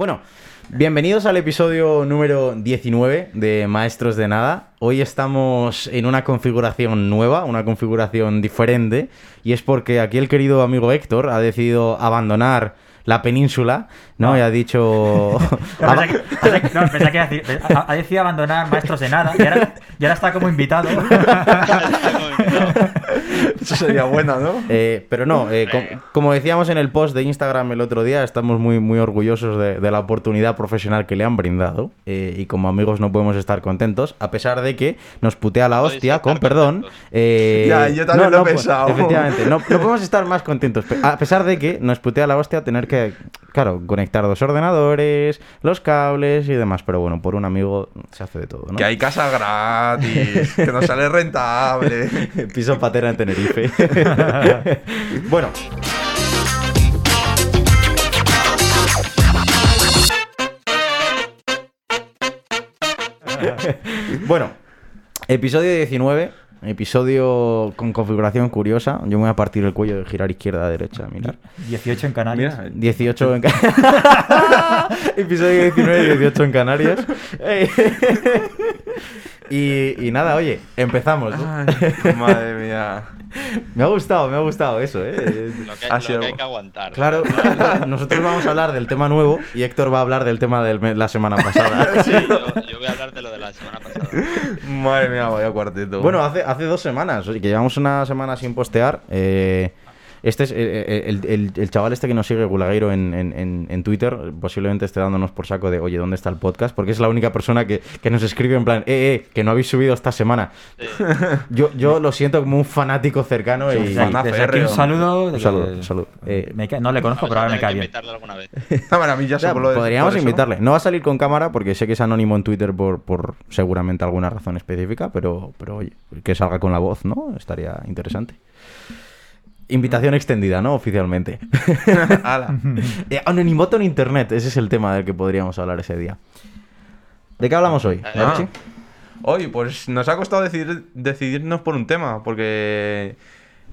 Bueno, bienvenidos al episodio número 19 de Maestros de Nada. Hoy estamos en una configuración nueva, una configuración diferente, y es porque aquí el querido amigo Héctor ha decidido abandonar la península, ¿no? Y ha dicho... Pensé que, pensé que- no, pensé que iba a decir- ha, ha decidido abandonar maestros de nada y ahora, y ahora está como invitado. Eso sería bueno, ¿no? Eh, pero no, eh, com- como decíamos en el post de Instagram el otro día, estamos muy, muy orgullosos de, de la oportunidad profesional que le han brindado eh, y como amigos no podemos estar contentos, a pesar de que nos putea la hostia, con perdón. eh, Ya, yo también lo he po- pensado. Efectivamente, no, no podemos estar más contentos, a pesar de que nos putea la hostia tener que, claro, conectar dos ordenadores, los cables y demás, pero bueno, por un amigo se hace de todo, ¿no? Que hay casa gratis, que nos sale rentable. Piso patera en Tenerife. bueno. bueno, episodio 19. Episodio con configuración curiosa. Yo me voy a partir el cuello de girar izquierda a derecha, mirar. 18 en Canarias. Mira, 18 en Ca- Episodio 19, 18 en Canarias. y, y nada, oye, empezamos. ¿no? Ay, madre mía. Me ha gustado, me ha gustado eso, ¿eh? Lo que, Ha lo sido- que hay que aguantar. Claro, nosotros vamos a hablar del tema nuevo y Héctor va a hablar del tema de la semana pasada. Sí, yo, yo voy a hablar de lo de la semana pasada. Madre mía, vaya cuarteto. Bueno, hace, hace dos semanas, que llevamos una semana sin postear. eh, este es eh, eh, el, el- el chaval este que nos sigue, Gulagueiro, en, en- en- Twitter, posiblemente esté dándonos por saco de, oye, ¿dónde está el podcast? Porque es la única persona que, que nos escribe en plan, eh, eh, que no habéis subido esta semana. Sí. Yo, yo lo siento como un fanático cercano y... Desde aquí un saludo. Un saludo, un saludo. Eh, Me no le conozco, pero a ahora me cae bien. invitarle alguna vez. Esta maravilla Ya, podríamos invitarle. No va a salir con cámara porque sé que es anónimo en Twitter por, por seguramente alguna razón específica, pero, pero oye, que salga con la voz, ¿no? Estaría interesante. Invitación extendida, ¿no? Oficialmente. Eh, anonimato en internet, ese es el tema del que podríamos hablar ese día. ¿De qué hablamos hoy? Ah. Hoy, pues nos ha costado decidir, decidirnos por un tema, porque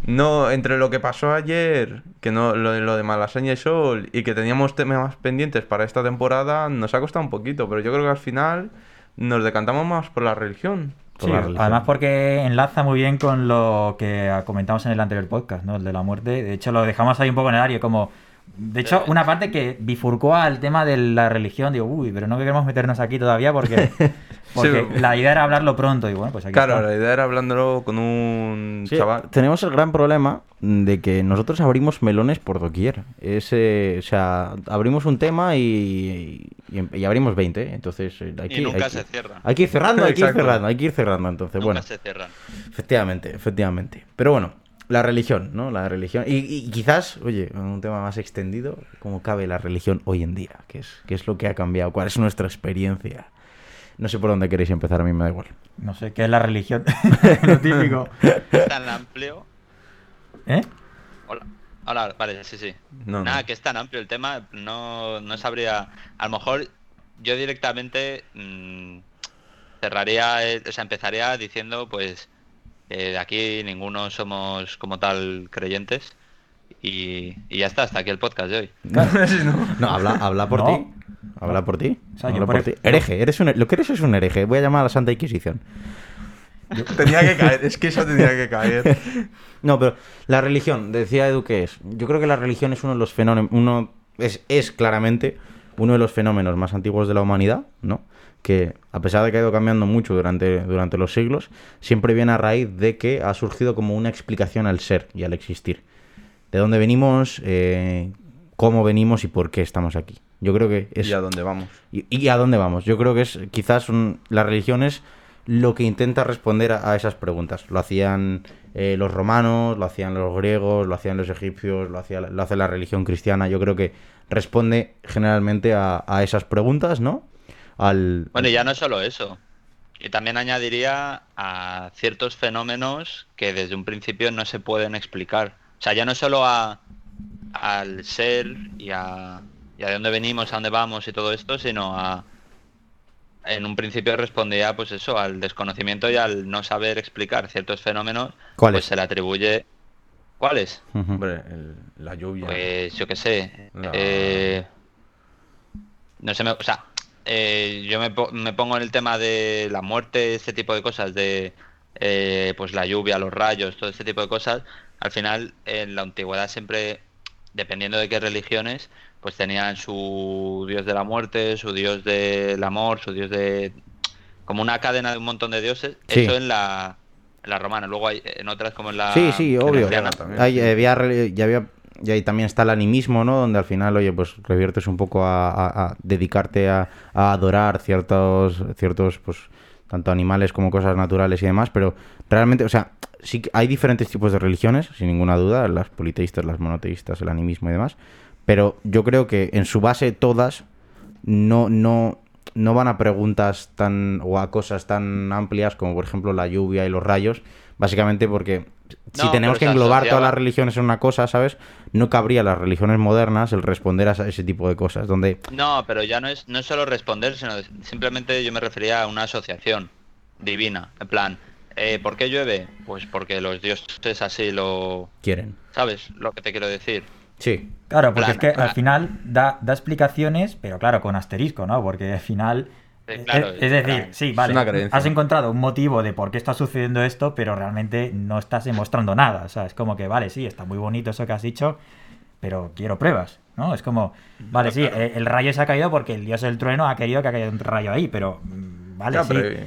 no entre lo que pasó ayer, que no lo, de- lo de Malasaña y Sol, y que teníamos temas pendientes para esta temporada, nos ha costado un poquito, pero yo creo que al final nos decantamos más por la religión. Por Sí, además porque enlaza muy bien con lo que comentamos en el anterior podcast, ¿no? El de la muerte. De hecho, lo dejamos ahí un poco en el área, como... De hecho, una parte que bifurcó al tema de la religión, digo, uy, pero no queremos meternos aquí todavía porque, porque Sí. la idea era hablarlo pronto y bueno, pues aquí Claro, está. la idea era hablándolo con un Sí, chaval. tenemos el gran problema de que nosotros abrimos melones por doquier. Es, eh, o sea, abrimos un tema y, y, y abrimos 20. Entonces, eh, hay Y que, nunca hay se cierran. Hay que ir cerrando, hay que ir cerrando, hay que ir cerrando. Entonces, Nunca bueno, se cierran. efectivamente, efectivamente. Pero bueno, la religión, ¿no? La religión. Y, y quizás, oye, un tema más extendido, ¿cómo cabe la religión hoy en día? ¿Qué es, ¿Qué es lo que ha cambiado? ¿Cuál es nuestra experiencia? No sé por dónde queréis empezar, a mí me da igual. No sé, ¿qué es la religión? lo típico. Es tan amplio. ¿Eh? Hola. Hola, vale, sí, sí. No, Nada, no. que es tan amplio el tema, no, no sabría. A lo mejor yo directamente mm, cerraría, eh, o sea, empezaría diciendo, pues, de aquí ninguno somos como tal creyentes. Y, y ya está, hasta aquí el podcast de hoy. ¿no? No, habla, habla por No. ti. Habla por ti. O sea, yo Habla por por ej- ti. Hereje, eres un, lo que eres es un hereje. Voy a llamar a la Santa Inquisición. Tenía que caer, es que eso tenía que caer. No, pero la religión, decía Edu que es. Yo creo que la religión es uno de los fenómenos. Uno, es, es claramente uno de los fenómenos más antiguos de la humanidad, ¿no? Que a pesar de que ha ido cambiando mucho durante, durante los siglos, siempre viene a raíz de que ha surgido como una explicación al ser y al existir. De dónde venimos, eh, cómo venimos y por qué estamos aquí. Yo creo que es ¿Y a dónde vamos? ¿Y, y a dónde vamos? Yo creo que es quizás un- la religión es lo que intenta responder a, a esas preguntas. Lo hacían eh, los romanos, lo hacían los griegos, lo hacían los egipcios, lo, hacía, lo hace la religión cristiana. Yo creo que responde generalmente a, a esas preguntas, ¿no? Al, Bueno, y ya no es solo eso. Y también añadiría a ciertos fenómenos que desde un principio no se pueden explicar. O sea, ya no solo a, al ser y a, y a de dónde venimos, a dónde vamos y todo esto, sino a... En un principio respondía pues eso, al desconocimiento y al no saber explicar ciertos fenómenos, ¿Cuáles? pues se le atribuye... ¿Cuáles? Hombre, el- la lluvia. Pues yo qué sé. La- eh, no sé, me- o sea, eh, yo me, po- me pongo en el tema de la muerte, este tipo de cosas, de eh, pues la lluvia, los rayos, todo este tipo de cosas. Al final, en la antigüedad siempre, dependiendo de qué religiones, pues tenían su dios de la muerte, su dios del amor, su dios de... como una cadena de un montón de dioses. Sí. Eso en la, en la romana. Luego hay en otras como en la... Sí, sí, obvio. Hay, sí. eh, había ya había y ahí también está el animismo, ¿no? Donde al final, oye, pues reviertes un poco a, a- a dedicarte a, a adorar ciertos, ciertos, pues, tanto animales como cosas naturales y demás, pero realmente, o sea, sí que hay diferentes tipos de religiones, sin ninguna duda, las politeístas, las monoteístas, el animismo y demás, pero yo creo que en su base todas no, no, no van a preguntas tan o a cosas tan amplias como por ejemplo la lluvia y los rayos, básicamente porque si No, tenemos que englobar asociaba- todas las religiones en una cosa, ¿sabes? No cabría a las religiones modernas el responder a ese tipo de cosas, donde No, pero ya no es, no es solo responder, sino simplemente yo me refería a una asociación divina. En plan, eh, ¿por qué llueve? Pues porque los dioses así lo... quieren. ¿Sabes lo que te quiero decir? Sí. Claro, porque es que al final da, da explicaciones, pero claro, con asterisco, ¿no? Porque al final. Eh, claro, es, es decir, claro. sí, vale. una creencia. Has encontrado un motivo de por qué está sucediendo esto, pero realmente no estás demostrando nada. O sea, es como que, vale, sí, está muy bonito eso que has dicho, pero quiero pruebas, ¿no? Es como, vale, sí, eh, el rayo se ha caído porque el dios del trueno ha querido que haya un rayo ahí, pero. mm, Vale, Ya, sí. pero-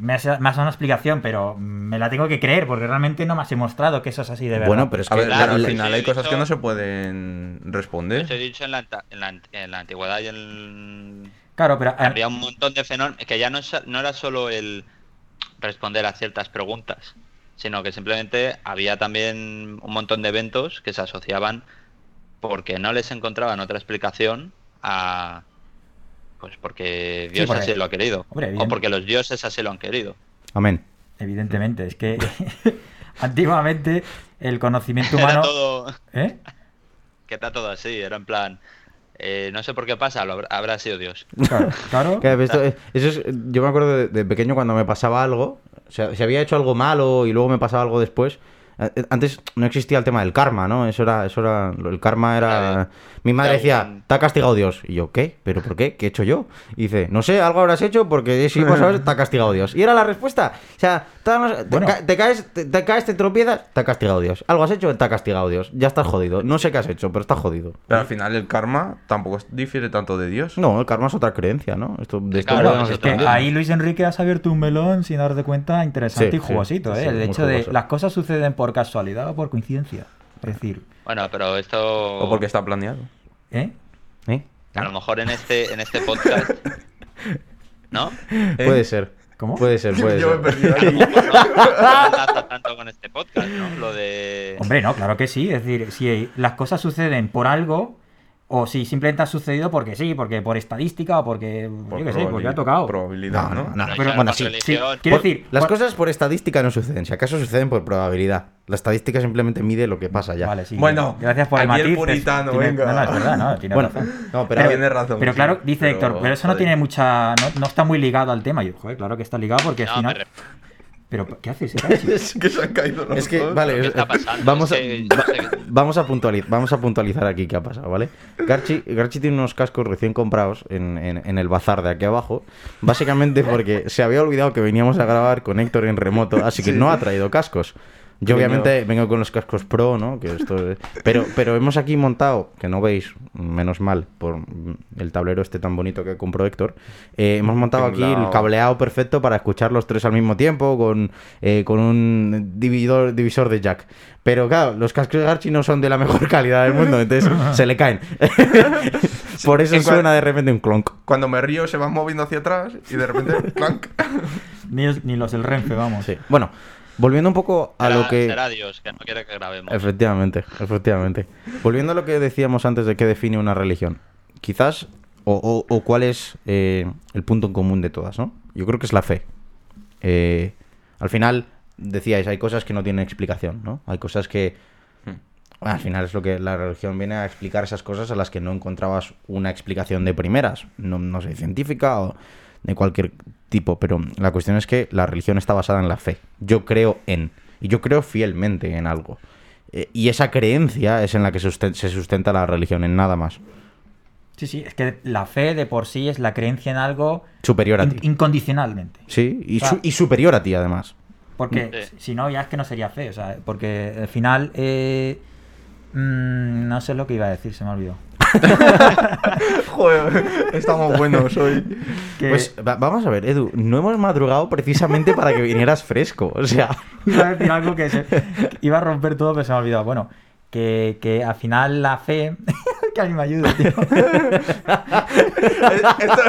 Me has, me has dado una explicación, pero me la tengo que creer porque realmente no me has demostrado que eso es así de verdad. Bueno, pero es que ver, Claro, al final hay cosas que no se pueden responder. He dicho en la, en la, en la antigüedad y en... Claro, pero. eh, Había un montón de fenómenos que ya no, es- no era solo el responder a ciertas preguntas, sino que simplemente había también un montón de eventos que se asociaban porque no les encontraban otra explicación a... Pues porque Dios porque- así lo ha querido. hombre, o porque los dioses así lo han querido. Amén. Evidentemente, es que antiguamente el conocimiento Era humano. todo... ¿Eh? Que está todo así, era en plan... eh, no sé por qué pasa, lo habrá, habrá sido Dios. Claro, claro. Claro, esto- eh, eso es- yo me acuerdo de, de pequeño cuando me pasaba algo, o sea, si había hecho algo malo y luego me pasaba algo después. Eh, eh, Antes no existía el tema del karma, ¿no? Eso era, eso era, el karma era. Claro. Mi madre decía, te ha castigado Dios. Y yo, ¿qué? ¿Pero por qué? ¿Qué he hecho yo? Y dice, no sé, algo habrás hecho porque si vas a ver, te ha castigado Dios. Y era la respuesta. O sea, te, Bueno. ca- te caes, te, te caes, te tropiezas, te ha castigado Dios. Algo has hecho, te ha castigado Dios. Ya estás jodido. No sé qué has hecho, pero estás jodido. Pero al final el karma tampoco difiere tanto de Dios. No, el karma es otra creencia, ¿no? Esto, de esto Claro, es Es que ahí Luis Enrique has abierto un melón sin darte cuenta interesante Sí, y jugosito, sí, ¿eh? sí, el hecho de jugoso. las cosas suceden por casualidad o por coincidencia. Es decir, Bueno, pero esto... O porque está planeado. ¿eh? ¿Eh? A lo mejor en este, en este podcast... ¿No? Puede ser. ¿Cómo? Puede ser, puede Yo me he no, tanto con este podcast, ¿no? Lo de... Hombre, no, claro que sí. Es decir, si las cosas suceden por algo, o si simplemente ha sucedido porque sí, porque por estadística o porque, yo qué sé, porque ha tocado. Probabilidad, No, ¿no? no, no. Pero bueno, sí, Sí, quiero Por- decir, las por- cosas por estadística no suceden, si acaso suceden por probabilidad. La estadística simplemente mide lo que pasa ya. Vale, sí. Bueno, gracias por el aquí el matiz. puritano, tiene- venga. No, no, es verdad, no, tiene Bueno, razón. no, pero, Tiene razón. Pero sí, claro, dice pero, Héctor, pero eso no tiene mucha. No, no está muy ligado al tema. Yo, joder, claro que está ligado porque No, al final. Pero, ¿qué haces? Es que se han caído los es que, dos. vale, ¿Qué es- está pasando? vamos, a, Es que que- vamos, a puntualiz- vamos a puntualizar aquí qué ha pasado, ¿vale? Garchi, Garchi tiene unos cascos recién comprados en, en- en el bazar de aquí abajo, básicamente porque se había olvidado que veníamos a grabar con Héctor en remoto, así que Sí. no ha traído cascos. Yo obviamente vengo con los cascos Pro, ¿no? Que esto es- pero, pero hemos aquí montado, que no veis, menos mal, por el tablero este tan bonito que compró Héctor, eh, hemos montado aquí el cableado perfecto para escuchar los tres al mismo tiempo, con, eh, con un dividor, divisor de jack. Pero claro, los cascos de Garchi no son de la mejor calidad del mundo, entonces se le caen. por eso suena de repente un clonk. Cuando me río se van moviendo hacia atrás y de repente, clank. Ni, ni los del Renfe, vamos. Sí. Bueno, volviendo un poco a será- lo que... será Dios, que no quiere que grabemos. Efectivamente, efectivamente. Volviendo a lo que decíamos antes de qué define una religión, quizás, o, o- o cuál es eh, el punto en común de todas, ¿no? Yo creo que es la fe. Eh, al final, decíais, hay cosas que no tienen explicación, ¿no? Hay cosas que... Bueno, al final es lo que la religión viene a explicar esas cosas a las que no encontrabas una explicación de primeras, no, no sé, científica o de cualquier tipo, pero la cuestión es que la religión está basada en la fe. Yo creo en, y yo creo fielmente en algo. Eh, y esa creencia es en la que susten- se sustenta la religión, en nada más. Sí, sí, es que la fe de por sí es la creencia en algo Superior a in- ti. incondicionalmente. Sí, y, O sea- su- y superior a ti, además. Porque si no, ya es que no sería fe. O sea, porque al final. eh, mm, no sé lo que iba a decir, se me olvidó. Joder, estamos buenos hoy. Que- Pues va- vamos a ver, Edu, no hemos madrugado precisamente para que vinieras fresco. O sea, Iba a decir algo que se- iba a romper todo, pero se me ha olvidado. Bueno, que, que al final la fe. que alguien me ayude, tío. Esto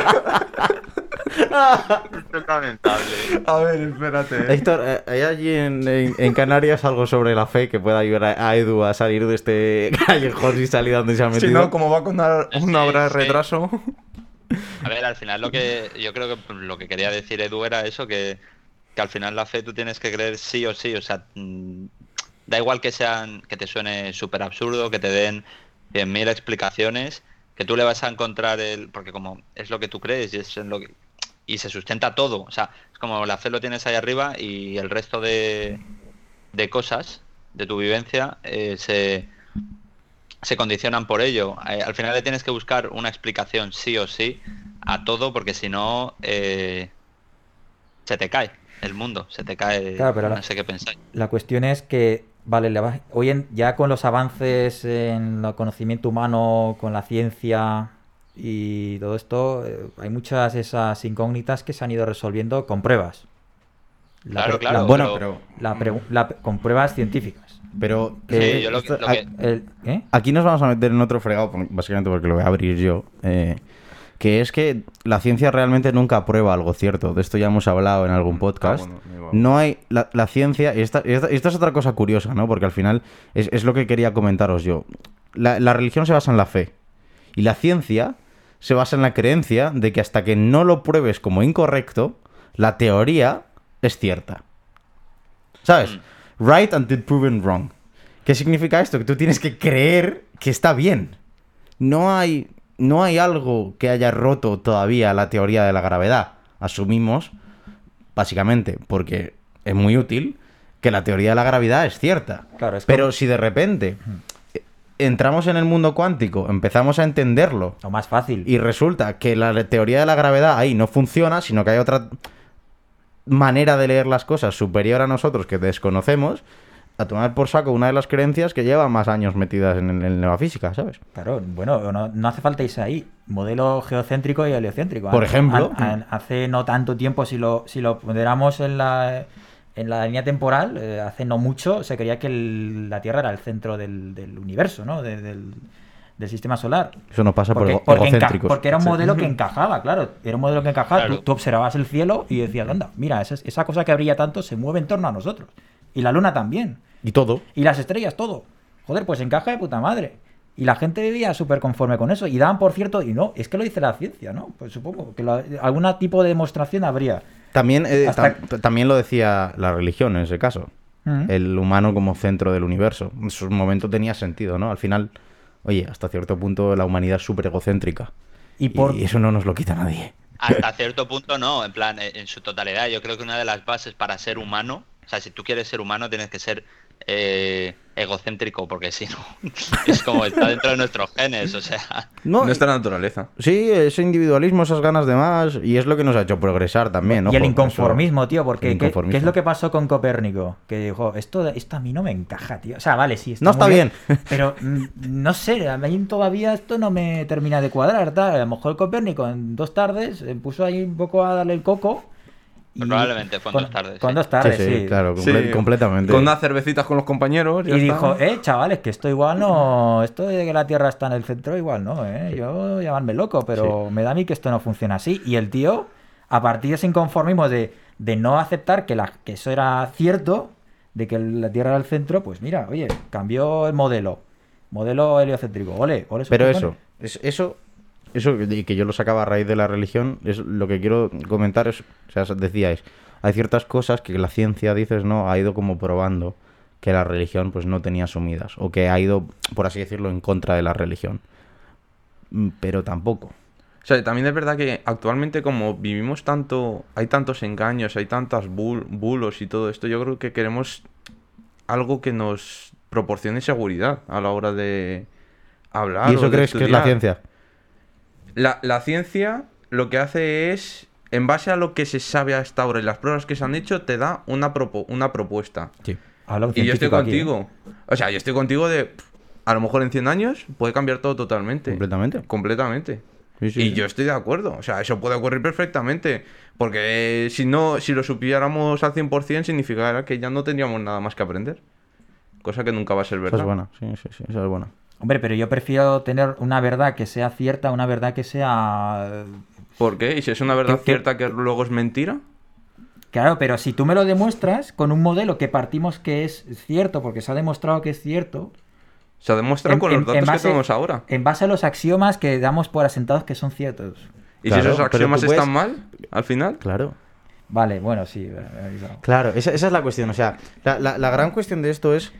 es lamentable. A ver, espérate. Héctor, eh, ¿hay allí en, en- en Canarias algo sobre la fe que pueda ayudar a, a Edu a salir de este callejón sin salida donde se ha metido? Si no, como va con una, una Sí, hora de sí. retraso. A ver, al final lo que yo creo que lo que quería decir Edu era eso, que, que al final la fe tú tienes que creer sí o sí, o sea, mm, da igual que sean, que te suene súper absurdo, que te den 100.000 explicaciones, que tú le vas a encontrar el, porque como es lo que tú crees y es en lo que, y se sustenta todo, o sea, es como la fe lo tienes ahí arriba y el resto de, de cosas de tu vivencia eh, se se condicionan por ello. Eh, al final le tienes que buscar una explicación sí o sí a todo, porque si no, eh, se te cae el mundo, se te cae. Claro, pero la- no sé qué pensáis. La cuestión es que, vale, hoy en, ya con los avances en el conocimiento humano, con la ciencia y todo esto, eh, hay muchas esas incógnitas que se han ido resolviendo con pruebas. La Claro, pre- claro. la- bueno, pero- la la- con pruebas científicas. pero Sí, eh, yo lo que- esto- lo a- que- El- ¿eh? aquí nos vamos a meter en otro fregado, básicamente porque lo voy a abrir yo. eh, que es que la ciencia realmente nunca prueba algo cierto. De esto ya hemos hablado en algún podcast. Ah, bueno, igual. No hay. La, la ciencia. Y esta, y esta, y esta es otra cosa curiosa, ¿no? Porque al final es, es lo que quería comentaros yo. La, la religión se basa en la fe. Y la ciencia se basa en la creencia de que hasta que no lo pruebes como incorrecto, la teoría es cierta. ¿Sabes? Right until proven wrong. ¿Qué significa esto? Que tú tienes que creer que está bien. No hay, no hay algo que haya roto todavía la teoría de la gravedad. Asumimos, básicamente, porque es muy útil, que la teoría de la gravedad es cierta. Claro, es Pero como- si de repente eh, entramos en el mundo cuántico, empezamos a entenderlo, Lo más fácil. y resulta que la teoría de la gravedad ahí no funciona, sino que hay otra manera de leer las cosas superior a nosotros que desconocemos, a tomar por saco una de las creencias que lleva más años metidas en, en la física, ¿sabes? Claro, bueno, no, no hace falta irse ahí. Modelo geocéntrico y heliocéntrico. Por ejemplo. hace no tanto tiempo, si lo, si lo ponderamos en la, en la línea temporal, eh, hace no mucho se creía que el- la Tierra era el centro del, del universo, ¿no? De- del, del sistema solar. Eso no pasa Porque, por porque, egocéntricos. porque era un modelo que encajaba, claro. Era un modelo que encajaba. Claro. Tú, tú observabas el cielo y decías, anda, mira, esa, esa cosa que brilla tanto se mueve en torno a nosotros. Y la luna también. Y todo. Y las estrellas, todo. Joder, pues encaja de puta madre. Y la gente vivía súper conforme con eso. Y daban por cierto, y no, es que lo dice la ciencia, ¿no? Pues supongo que la- algún tipo de demostración habría. También, eh, Hasta- tam- también lo decía la religión en ese caso. Mm. El humano como centro del universo. En su momento tenía sentido, ¿no? Al final, oye, hasta cierto punto la humanidad es súper egocéntrica. Y por- y eso no nos lo quita nadie. Hasta cierto punto no, en plan, en su totalidad. Yo creo que una de las bases para ser humano, o sea, si tú quieres ser humano, tienes que ser eh, egocéntrico, porque si no, es como está dentro de nuestros genes, o sea. No, Nuestra naturaleza. Sí, ese individualismo, esas ganas de más, y es lo que nos ha hecho progresar también, ¿no? y el inconformismo, tío, porque ¿qué, es lo que pasó con Copérnico? Que dijo, esto, esto a mí no me encaja, tío. O sea, vale, sí, No está muy bien. Pero mm, no sé, a mí todavía esto no me termina de cuadrar, tal. A lo mejor Copérnico en dos tardes se puso ahí un poco a darle el coco. Y- Probablemente fue en con- dos tardes, Con sí. dos tardes, sí. sí, sí, claro, comple- Sí, completamente. Con unas cervecitas con los compañeros. ya Y está. dijo, eh, chavales, que esto igual no. Esto de que la Tierra está en el centro, igual no, eh. Yo llamarme loco, pero me da a mí que esto no funciona así. Y el tío, a partir de ese inconformismo de, de no aceptar que, la, que eso era cierto, de que la Tierra era el centro, pues mira, oye, cambió el modelo. Modelo heliocéntrico. Ole, ole. Pero eso, es, eso, eso que que yo lo sacaba a raíz de la religión, es lo que quiero comentar es, o sea, decíais, hay ciertas cosas que la ciencia, dices, no, ha ido como probando que la religión pues no tenía asumidas, o que ha ido, por así decirlo, en contra de la religión. Mm, Pero tampoco. O sea, también es verdad que actualmente como vivimos tanto, hay tantos engaños, hay tantas bul- bulos y todo esto, yo creo que queremos algo que nos proporcione seguridad a la hora de hablar. ¿Y o eso de crees que es la ciencia? La, la ciencia lo que hace es, en base a lo que se sabe hasta ahora y las pruebas que se han hecho, te da una, propo- una propuesta. Sí. Habla un Y yo estoy aquí, ¿eh? contigo. O sea, yo estoy contigo de. pff, A lo mejor en 100 años puede cambiar todo totalmente. Completamente. Completamente. Sí, sí, y sí. yo estoy de acuerdo. O sea, eso puede ocurrir perfectamente. Porque eh, si no, si lo supiéramos al 100%, significaría que ya no tendríamos nada más que aprender. Cosa que nunca va a ser Esa verdad. es buena, sí, sí, sí, esa es buena. Hombre, pero yo prefiero tener una verdad que sea cierta, una verdad que sea... ¿Por qué? ¿Y si es una verdad ¿Qué- qué- cierta que luego es mentira? Claro, pero si tú me lo demuestras con un modelo que partimos que es cierto, porque se ha demostrado que es cierto, Se demuestra En- con en- los datos en base- que tenemos ahora. en base a los axiomas que damos por asentados que son ciertos. ¿Y Claro, si esos axiomas puedes- están mal, al final? Claro. Vale, bueno, sí. eh, eh, claro. Claro, esa, esa es la cuestión. O sea, la, la- la gran cuestión de esto es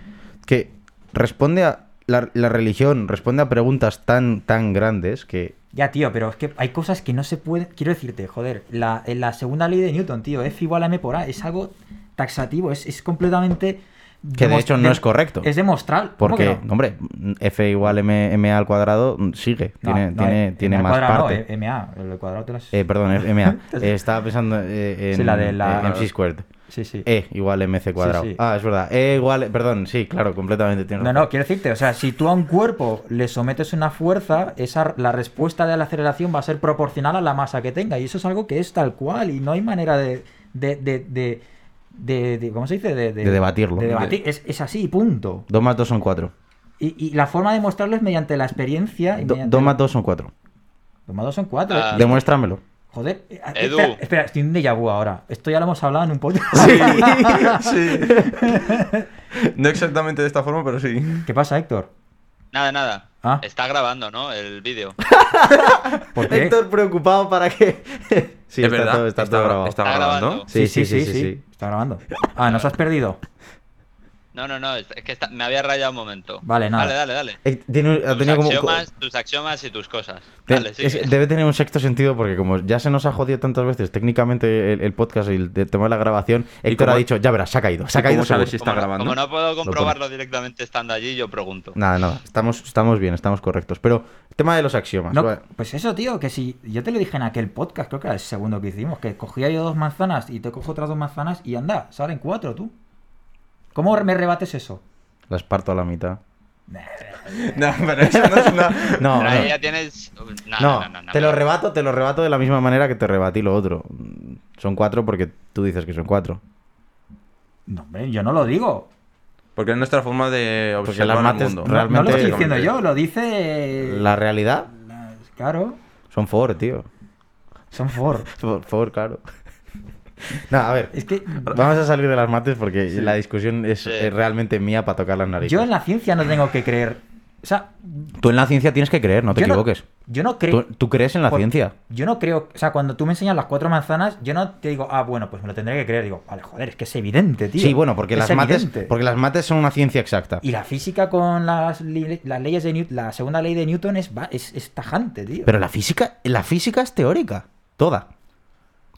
que responde a. La, la religión responde a preguntas tan, tan grandes que. Ya, tío, pero es que hay cosas que no se pueden... Quiero decirte, joder, la, la segunda ley de Newton, tío, F igual a M por A, es algo taxativo, es, es completamente... Que de hecho no es correcto. Es demostrable. ¿Cómo que Porque, no? hombre, F igual M, M al cuadrado mm, sigue. No, tiene no, tiene, M tiene más cuadrado, parte. No, eh, MA, el cuadrado te las... Eh, perdón, MA. Eh, estaba pensando eh, en, Sí, la de la- eh, MC squared. Sí, sí. E igual MC cuadrado. sí. Ah, es verdad. E igual. Perdón, sí, claro, completamente. tienes No, razón. no, quiero decirte, o sea, si tú a un cuerpo le sometes una fuerza, esa, la respuesta de la aceleración va a ser proporcional a la masa que tenga. Y eso es algo que es tal cual y no hay manera de... de, de, de, de- de- ¿Cómo se dice? De, De debatirlo. de debatir. Es, es así, punto. 2 más 2 son 4. Y, y la forma de mostrarlo es mediante la experiencia. y 2 mediante- más 2 son 4. Dos más dos son cuatro. Ah. Demuéstramelo. Joder. eh, Edu. Espera, espera, estoy en déjà vu ahora. Esto ya lo hemos hablado en un podcast. Sí. no exactamente de esta forma, pero sí. ¿Qué pasa, Héctor? Nada, nada. Ah. Está grabando, ¿no? El vídeo. ¿Por qué? Héctor preocupado para que. sí, es está verdad. todo, está todo gra- grabado. está grabando. grabando. Sí, sí, sí, sí, sí. Está grabando. Ah, nos has perdido. No, no, no. Es que está- me había rayado un momento. Vale, nada. Dale, dale, dale. Eh, tiene- Tus como- axiomas, tus axiomas y tus cosas. Te- Dale, es- debe tener un sexto sentido porque como ya se nos ha jodido tantas veces técnicamente el, el podcast y el, el tema de la grabación, Héctor cómo- ha dicho, ya verás, se ha caído, se ha ¿Y caído sabes seguro". si está como, grabando? como no puedo comprobarlo directamente estando allí, yo pregunto. Nada, nada, estamos, estamos bien, estamos correctos. Pero, tema de los axiomas. No, vale. pues eso, tío, que si yo te lo dije en aquel podcast, creo que era el segundo que hicimos, que cogía yo dos manzanas y te cojo otras dos manzanas y anda, salen cuatro tú. ¿Cómo me rebates eso? Las parto a la mitad. No, pero eso no es una. No, Pero no. ahí ya tienes. No, No, no, no, no, te lo rebato, te lo rebato de la misma manera que te rebatí lo otro. Son cuatro porque tú dices que son cuatro. No, hombre, yo no lo digo. Porque es nuestra forma de observar las el mundo. No, realmente. no lo estoy diciendo yo, lo dice... La realidad Claro, son four, tío. son for. Four, four, claro. No, a ver. Es que Vamos a salir de las mates porque la discusión es, realmente mía para tocar las narices. yo en la ciencia no tengo que creer. O sea, Tú en la ciencia tienes que creer, no te yo equivoques. yo no creo... ¿Tú, tú crees en la Por- ciencia. Yo no creo, o sea, cuando tú me enseñas las cuatro manzanas, yo no te digo, ah, bueno, pues me lo tendré que creer. Digo, vale, joder, es que es evidente, tío. Sí, bueno, porque Es las, mates, porque las mates son una ciencia exacta. Y la física con las, las leyes de Newton, la segunda ley de Newton es, va- es, es tajante, tío. Pero la física, la física es teórica. Toda.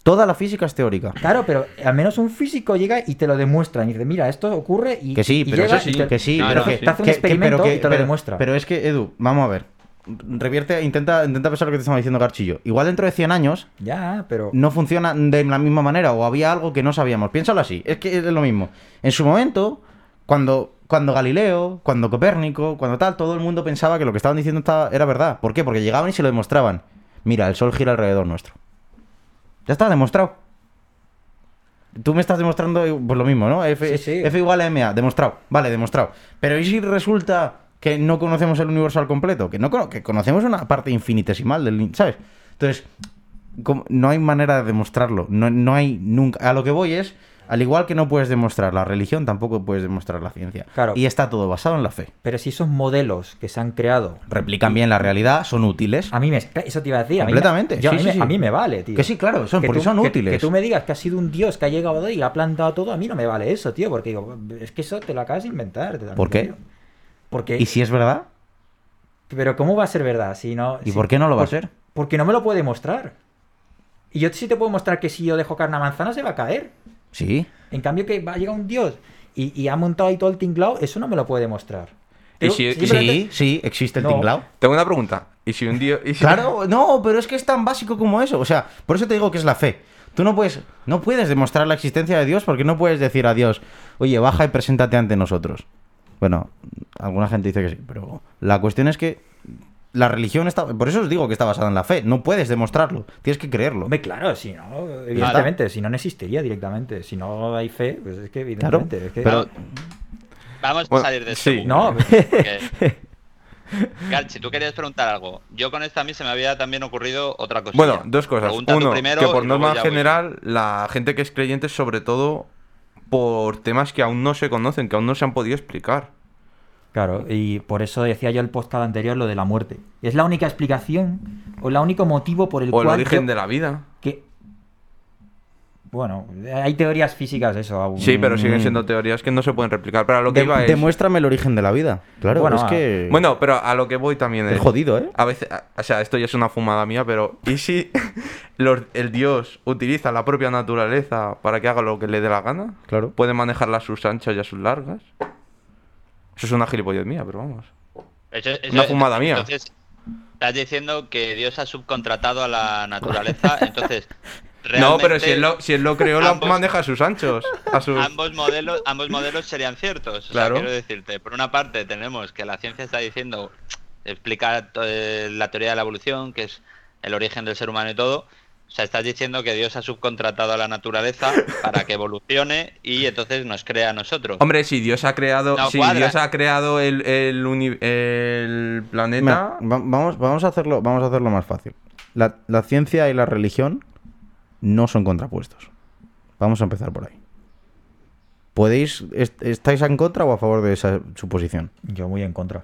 Toda la física es teórica. Claro, pero al menos un físico llega y te lo demuestra. Y dice, mira, esto ocurre y. Que sí, pero eso sí, te- que sí, No, pero no, que, sí. Te hace un que- que- experimento pero y te lo demuestra. Pero es que, Edu, vamos a ver. Revierte, intenta, intenta pensar lo que te estaba diciendo Garchillo. Igual dentro de 100 años Ya, pero. no funciona de la misma manera o había algo que no sabíamos. Piénsalo así, es que es lo mismo. En su momento, cuando, cuando Galileo, cuando Copérnico, cuando tal, todo el mundo pensaba que lo que estaban diciendo estaba- era verdad. ¿Por qué? Porque llegaban y se lo demostraban. Mira, el Sol gira alrededor nuestro. Ya está demostrado. Tú me estás demostrando pues lo mismo, ¿no? F, Sí, sí. F igual a MA, demostrado. Vale, demostrado. Pero ¿y si resulta que no conocemos el universo al completo? Que no que conocemos una parte infinitesimal del, ¿sabes? Entonces, no hay manera de demostrarlo. No, no hay nunca. A lo que voy es, al igual que no puedes demostrar la religión, tampoco puedes demostrar la ciencia. Claro. Y está todo basado en la fe. Pero si esos modelos que se han creado. Replican bien la realidad, son útiles. A mí me. Eso te iba a decir. a mí me- Completamente, yo- sí, a, mí sí, me, sí. a mí me vale, tío. Que sí, claro, son, Que porque tú- son que- útiles. Que tú me digas que ha sido un dios que ha llegado y ha plantado todo, a mí no me vale eso, tío. Porque digo, es que eso te lo acabas de inventar. ¿Por qué? tío. Porque. ¿Y si es verdad? Pero ¿cómo va a ser verdad? Si no, ¿Y si- por qué no lo va a ser? Porque no me lo puede mostrar. Y yo sí te puedo mostrar que si yo dejo caer una manzana se va a caer. Sí. En cambio que va a llegar un dios y, y ha montado ahí todo el tinglao, eso no me lo puede mostrar. Y si- simplemente- Sí, sí, existe el No. tinglao. Tengo una pregunta. Y si un dios... si- Claro, no, pero es que es tan básico como eso. O sea, por eso te digo que es la fe. Tú no puedes, no puedes demostrar la existencia de Dios porque no puedes decir a Dios, oye, baja y preséntate ante nosotros. Bueno, alguna gente dice que sí, pero la cuestión es que la religión está. Por eso os digo que está basada en la fe. No puedes demostrarlo, tienes que creerlo. Hombre, claro, si no, evidentemente, si no, no existiría directamente. Si no hay fe, pues es que Claro, evidentemente. es que- pero- Vamos Bueno, a salir de sí. No, porque- Garchi, tú querías preguntar algo. Yo con esta a mí se me había también ocurrido otra cosa. Bueno, dos cosas. Pregunta Uno, primero que por norma voy. general, la gente que es creyente, sobre todo por temas que aún no se conocen, que aún no se han podido explicar. Claro, y por eso decía yo el podcast anterior lo de la muerte. Es la única explicación o el único motivo por el O el cual origen yo- de la vida. que bueno, hay teorías físicas de eso aún. Sí, pero siguen siendo teorías que no se pueden replicar. Pero a lo que De- iba es... Demuéstrame el origen de la vida. Claro, Bueno, es ah, que. Bueno, pero a lo que voy también es es... jodido, ¿eh? A veces, o sea, esto ya es una fumada mía, pero ¿y si los- el dios utiliza la propia naturaleza para que haga lo que le dé la gana? Claro. Puede manejarla a sus anchas y a sus largas. Eso es una gilipollez mía, pero vamos. Eso- eso- Una fumada mía. Entonces, estás diciendo que Dios ha subcontratado a la naturaleza, entonces... No, pero si él lo, si él lo creó, ambos- maneja a sus anchos. A sus... Ambos modelos, ambos modelos serían ciertos. O Claro. sea, quiero decirte, por una parte tenemos que la ciencia está diciendo, explica eh, la teoría de la evolución, que es el origen del ser humano y todo. O sea, estás diciendo que Dios ha subcontratado a la naturaleza para que evolucione y entonces nos crea a nosotros. Hombre, si Dios ha creado, No si. Dios ha creado el, el, uni- el planeta, Mira, vamos, vamos, a hacerlo, vamos a hacerlo más fácil. La, la ciencia y la religión no son contrapuestos. Vamos a empezar por ahí. ¿Podéis, est- ¿Estáis en contra o a favor de esa suposición? Yo muy en contra.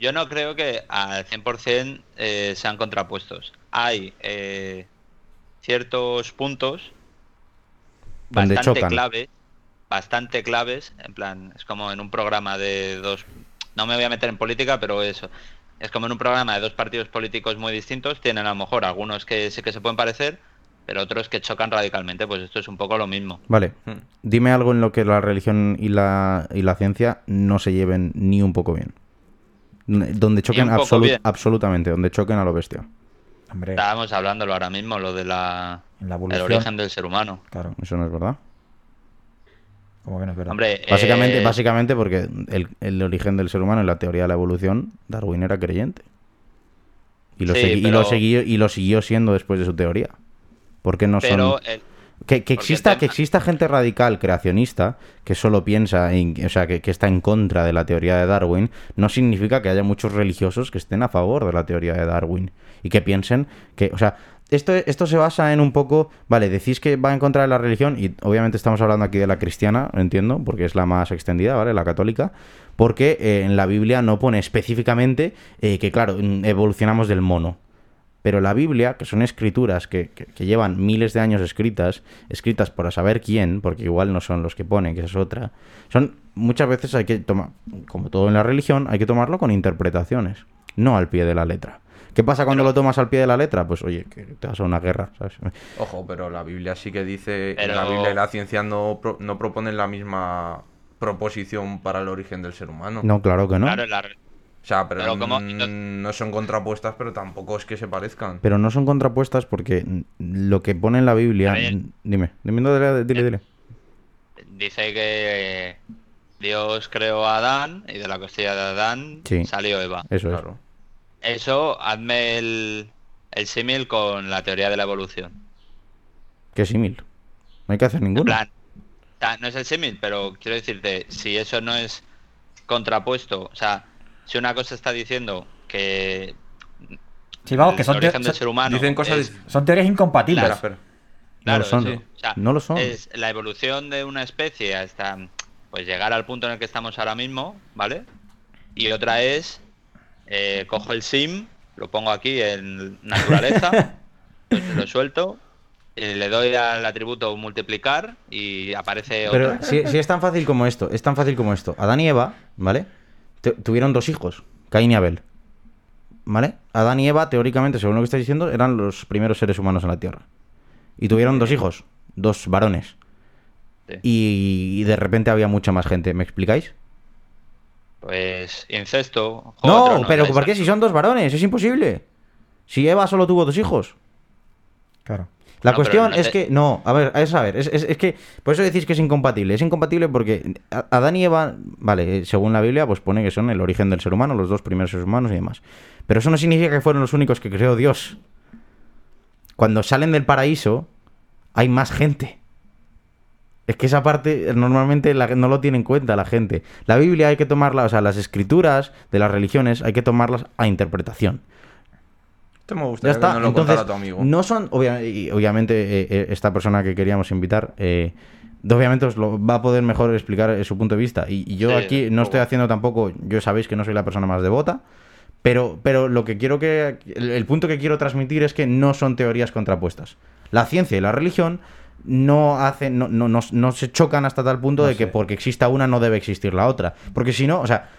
Yo no creo que al 100% eh, sean contrapuestos. Hay eh, ciertos puntos Donde bastante chocan. claves, bastante claves, en plan, es como en un programa de dos, no me voy a meter en política, pero eso, es como en un programa de dos partidos políticos muy distintos, tienen a lo mejor algunos que sí que se pueden parecer, pero otros que chocan radicalmente, pues esto es un poco lo mismo. Vale. Hmm. Dime algo en lo que la religión y la, y la ciencia no se lleven ni un poco bien. Donde choquen bien. absolutamente, donde choquen a lo bestia. Hombre, Estábamos hablándolo ahora mismo, lo de la, la el origen del ser humano. Claro, Eso no es verdad. como que no es verdad. Hombre, Básicamente, eh, básicamente porque el, el origen del ser humano en la teoría de la evolución, Darwin era creyente. Y lo, Sí, segui- y lo siguió, y lo siguió siendo después de su teoría. ¿Por qué no pero son...? el- Que, que exista, que exista gente radical creacionista que solo piensa, en, o sea, que, que está en contra de la teoría de Darwin, no significa que haya muchos religiosos que estén a favor de la teoría de Darwin y que piensen que, o sea, esto, esto se basa en un poco, vale, decís que va en contra de la religión y obviamente estamos hablando aquí de la cristiana, entiendo, porque es la más extendida, ¿vale? La católica, porque eh, en la Biblia no pone específicamente eh, que, claro, evolucionamos del mono. Pero la Biblia, que son escrituras que, que- que llevan miles de años escritas, escritas para saber quién, porque igual no son los que ponen, que esa es otra, son muchas veces hay que tomar, como todo en la religión, hay que tomarlo con interpretaciones, no al pie de la letra. ¿Qué pasa cuando lo tomas al pie de la letra? Pues oye, que te vas a una guerra, ¿sabes? Ojo, pero la Biblia sí que dice. Pero- La Biblia y la ciencia no, pro- no proponen la misma proposición para el origen del ser humano. No, claro que no. claro, la- O sea, pero, Pero como- no son contrapuestas, pero tampoco es que se parezcan. Pero no son contrapuestas porque lo que pone en la Biblia... Ver. Dime, dime, dile, dile, dile. dice que Dios creó a Adán y de la costilla de Adán Sí. salió Eva. Eso es. Eso, hazme el, el símil con la teoría de la evolución. Qué símil. No hay que hacer En ninguno. plan, no es el símil, pero quiero decirte, si eso no es contrapuesto, o sea, si una cosa está diciendo que Sí, vamos, que son, te- origen del son- ser humano Dicen cosas. es- son teorías incompatibles. Claro, no lo son. eso. O sea, no lo son. es la evolución de una especie hasta pues llegar al punto en el que estamos ahora mismo, ¿vale? Y otra es eh, cojo el sim, lo pongo aquí en naturaleza, lo, lo suelto, y le doy al atributo multiplicar y aparece Pero otra. si, si es tan fácil como esto, es tan fácil como esto. Adán y Eva, ¿vale? Tu- tuvieron dos hijos, Caín y Abel. ¿Vale? Adán y Eva, teóricamente, según lo que estáis diciendo, eran los primeros seres humanos en la Tierra. Y tuvieron dos hijos, dos varones. Sí. Y, y de repente había mucha más gente. ¿Me explicáis? Pues incesto. No, pero. ¿por qué si son dos varones? Es imposible. Si Eva solo tuvo dos hijos. Claro. La No, cuestión no es te- que, no, a ver, es a ver, es, es- es que, por eso decís que es incompatible. Es incompatible porque Adán y Eva, vale, eh, según la Biblia, pues pone que son el origen del ser humano, los dos primeros seres humanos y demás. Pero eso no significa que fueron los únicos que creó Dios. Cuando salen del paraíso, hay más gente. Es que esa parte eh, normalmente la- no lo tiene en cuenta la gente. La Biblia hay que tomarla, o sea, las escrituras de las religiones hay que tomarlas a interpretación. Esto me Ya está. que no lo Entonces, contara tu amigo. no son, y obviamente, eh, eh, esta persona que queríamos invitar, eh, obviamente os lo va a poder mejor explicar eh, su punto de vista. Y, y yo Sí, aquí no estoy haciendo tampoco, yo sabéis que no soy la persona más devota, pero, pero lo que quiero que, el, el punto que quiero transmitir es que no son teorías contrapuestas. La ciencia y la religión no hacen, no, no, no, no se chocan hasta tal punto No de que porque exista una no debe existir la otra. Porque si no, o sea,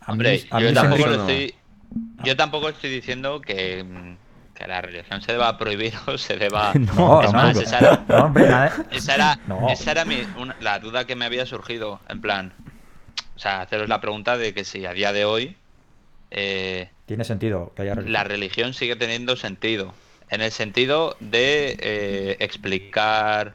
A mí- Hombre, a mí yo se tampoco, lo estoy, yo tampoco estoy diciendo que, mm, que la religión se deba prohibir o se deba... No, es más, esa era, No, hombre, esa era, No. esa era mi- una- la duda que me había surgido. En plan, o sea, haceros la pregunta de que si a día de hoy eh, Tiene sentido que haya religión. la religión sigue teniendo sentido. En el sentido de eh, explicar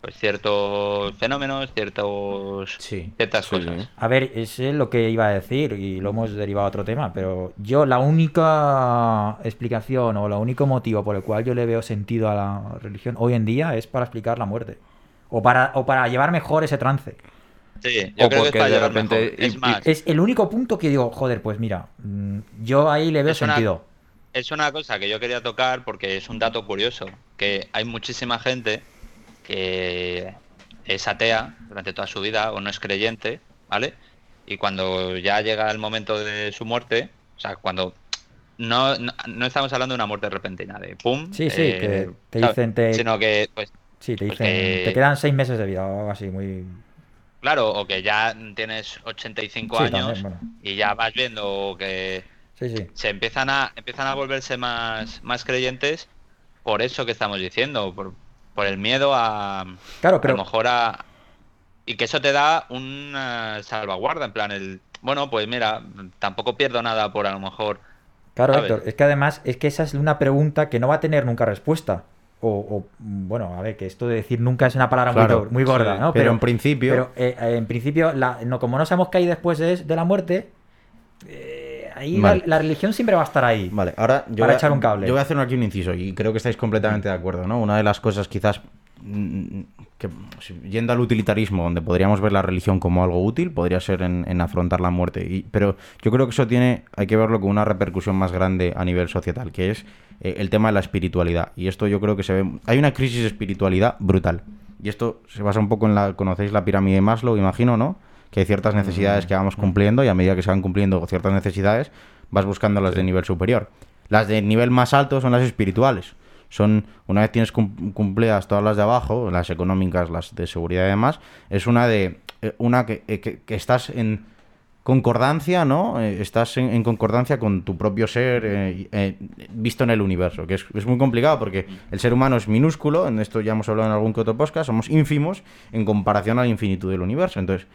pues, ciertos fenómenos, ciertos, Sí, ciertas sí, cosas. sí. A ver, ese es lo que iba a decir y lo hemos derivado a otro tema, pero yo la única explicación o el único motivo por el cual yo le veo sentido a la religión hoy en día es para explicar la muerte o para, o para llevar mejor ese trance. Sí, yo O creo que es porque para de repente-. Es y- y- más, Es el único punto que digo, joder, pues mira, mm, yo ahí le veo Es una- sentido. Es una cosa que yo quería tocar porque es un dato curioso, que hay muchísima gente que es atea durante toda su vida o no es creyente, ¿vale? Y cuando ya llega el momento de su muerte, o sea, cuando no, no, no estamos hablando de una muerte repentina, de pum, Sí, sí, eh, que te dicen, te- sino que, pues, Sí, te dicen, porque- te quedan seis meses de vida o algo así, muy... claro, o que ya tienes 85 Sí, años también, bueno. y ya vas viendo que Sí, sí. se empiezan a empiezan a volverse más, más creyentes por eso que estamos diciendo, por, por el miedo a, Claro, a pero lo mejor a y que eso te da una salvaguarda, en plan el bueno, pues mira, tampoco pierdo nada por a lo mejor Claro, ¿sabes? Héctor, es que además es que esa es una pregunta que no va a tener nunca respuesta. O, o, bueno, a ver, que esto de decir nunca es una palabra muy Claro, do- muy, gorda, sí, ¿no? pero en principio- Pero eh, eh, en principio, la- no, como no sabemos qué hay después de, de la muerte, eh, ahí Vale. la, la religión siempre va a estar ahí. Vale, ahora yo Para voy a- echar un cable. Yo voy a hacer aquí un inciso y creo que estáis completamente de acuerdo, ¿no? Una de las cosas quizás mm, que si- yendo al utilitarismo, donde podríamos ver la religión como algo útil, podría ser en, en afrontar la muerte. Y, pero yo creo que eso tiene, hay que verlo con una repercusión más grande a nivel societal, que es eh, el tema de la espiritualidad. Y esto yo creo que se ve, hay una crisis de espiritualidad brutal. Y esto se basa un poco en la, conocéis la pirámide de Maslow, imagino, ¿no? Que hay ciertas necesidades que vamos cumpliendo y a medida que se van cumpliendo ciertas necesidades, vas buscando las de nivel superior. Las de nivel más alto son las espirituales. Son, una vez tienes cum- cumplidas todas las de abajo, las económicas, las de seguridad y demás, es una de, eh, una que, eh, que- que estás en concordancia, ¿no? Eh, estás en, en concordancia con tu propio ser eh, eh, visto en el universo, que es, es muy complicado porque el ser humano es minúsculo, en esto ya hemos hablado en algún que otro podcast, somos ínfimos en comparación a la infinitud del universo. Entonces,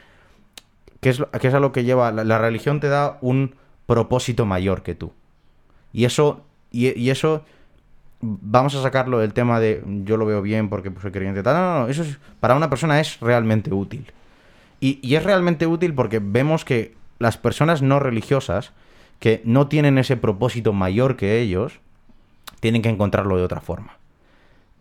¿qué es, es a lo que lleva? La, religión te da un propósito mayor que tú. Y eso, y, eso, vamos a sacarlo del tema de yo lo veo bien porque soy creyente. No, no, no, eso es, para una persona es realmente útil. Y, y es realmente útil porque vemos que las personas no religiosas, que no tienen ese propósito mayor que ellos, tienen que encontrarlo de otra forma.